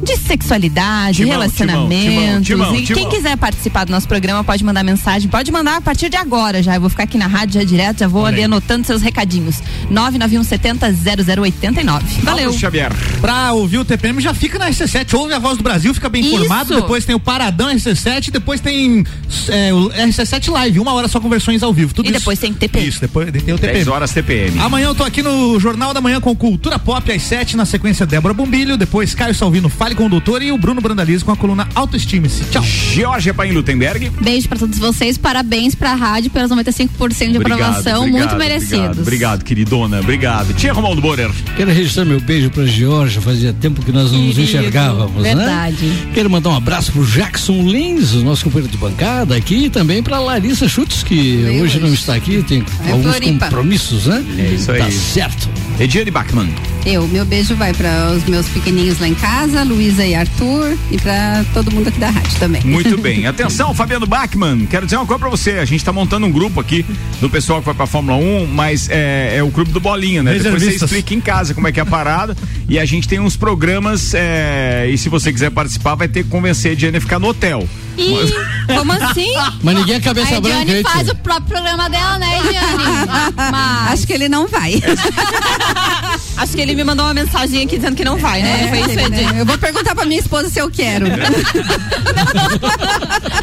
de sexualidade, Timão, relacionamentos. timão, timão, e timão. quem quiser participar do nosso programa pode mandar mensagem, pode mandar a partir de agora já. Eu vou ficar aqui na rádio já direto, já vou ali anotando seus recadinhos. 991700089. Valeu. Paulo Xavier. Pra ouvir o TPM já fica na RC7, ouve a voz do Brasil, fica bem Isso. informado, depois tem o Paradão RC7, depois tem é, o RC7 Live, uma hora só com versões ao vivo. Tudo E isso- depois tem TP. Isso, depois tem o 10 TPM. horas TPM. Amanhã eu tô aqui no Jornal da Manhã com Cultura Pop às 7, na sequência Débora Bombilho, depois Caio Salvino Fale com o Doutor e o Bruno Brandalize com a coluna Autoestime-se. Tchau. Georgia Paim Lutemberg. Beijo pra todos vocês, parabéns pra rádio pelos 95% de Obrigado, aprovação, obrigado, muito merecidos. Obrigado, obrigado, queridona. Obrigado. Tia Romualdo Borer. Quero registrar meu beijo pra Georgia, fazia tempo que nós não nos Querido, enxergávamos, verdade. né? Quero mandar um abraço pro Jackson Lins, o nosso companheiro de bancada aqui, e também pra Larissa Schutz, que hoje não está aqui, tem É alguns Floripa. compromissos, né? É isso aí. Tá certo. Ediane Bachmann. Eu, meu beijo vai para os meus pequeninhos lá em casa, Luísa e Arthur, e para todo mundo aqui da rádio também. Muito [LAUGHS] bem. Atenção, Fabiano Bachmann. Quero dizer uma coisa pra você. A gente tá montando um grupo aqui do pessoal que vai pra Fórmula 1, mas é, é o clube do Bolinha, né? Depois você explica em casa como é que é a parada. e a gente tem uns programas. é, e se você quiser participar, vai ter que convencer a Ediane a ficar no hotel. Ih, como assim? [LAUGHS] Mas ninguém é cabeça A branca, Ediane hein, faz tia? o próprio programa dela, né, Ediane? [LAUGHS] Mas Acho que ele não vai. [LAUGHS] Acho que ele me mandou uma mensagem aqui dizendo que não vai, né? Foi isso, né? Eu vou perguntar pra minha esposa se eu quero.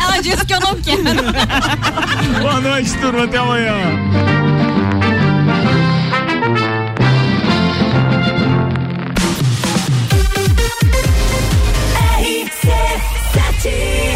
Ela disse que eu não quero. Boa noite, turma. Até amanhã. RC7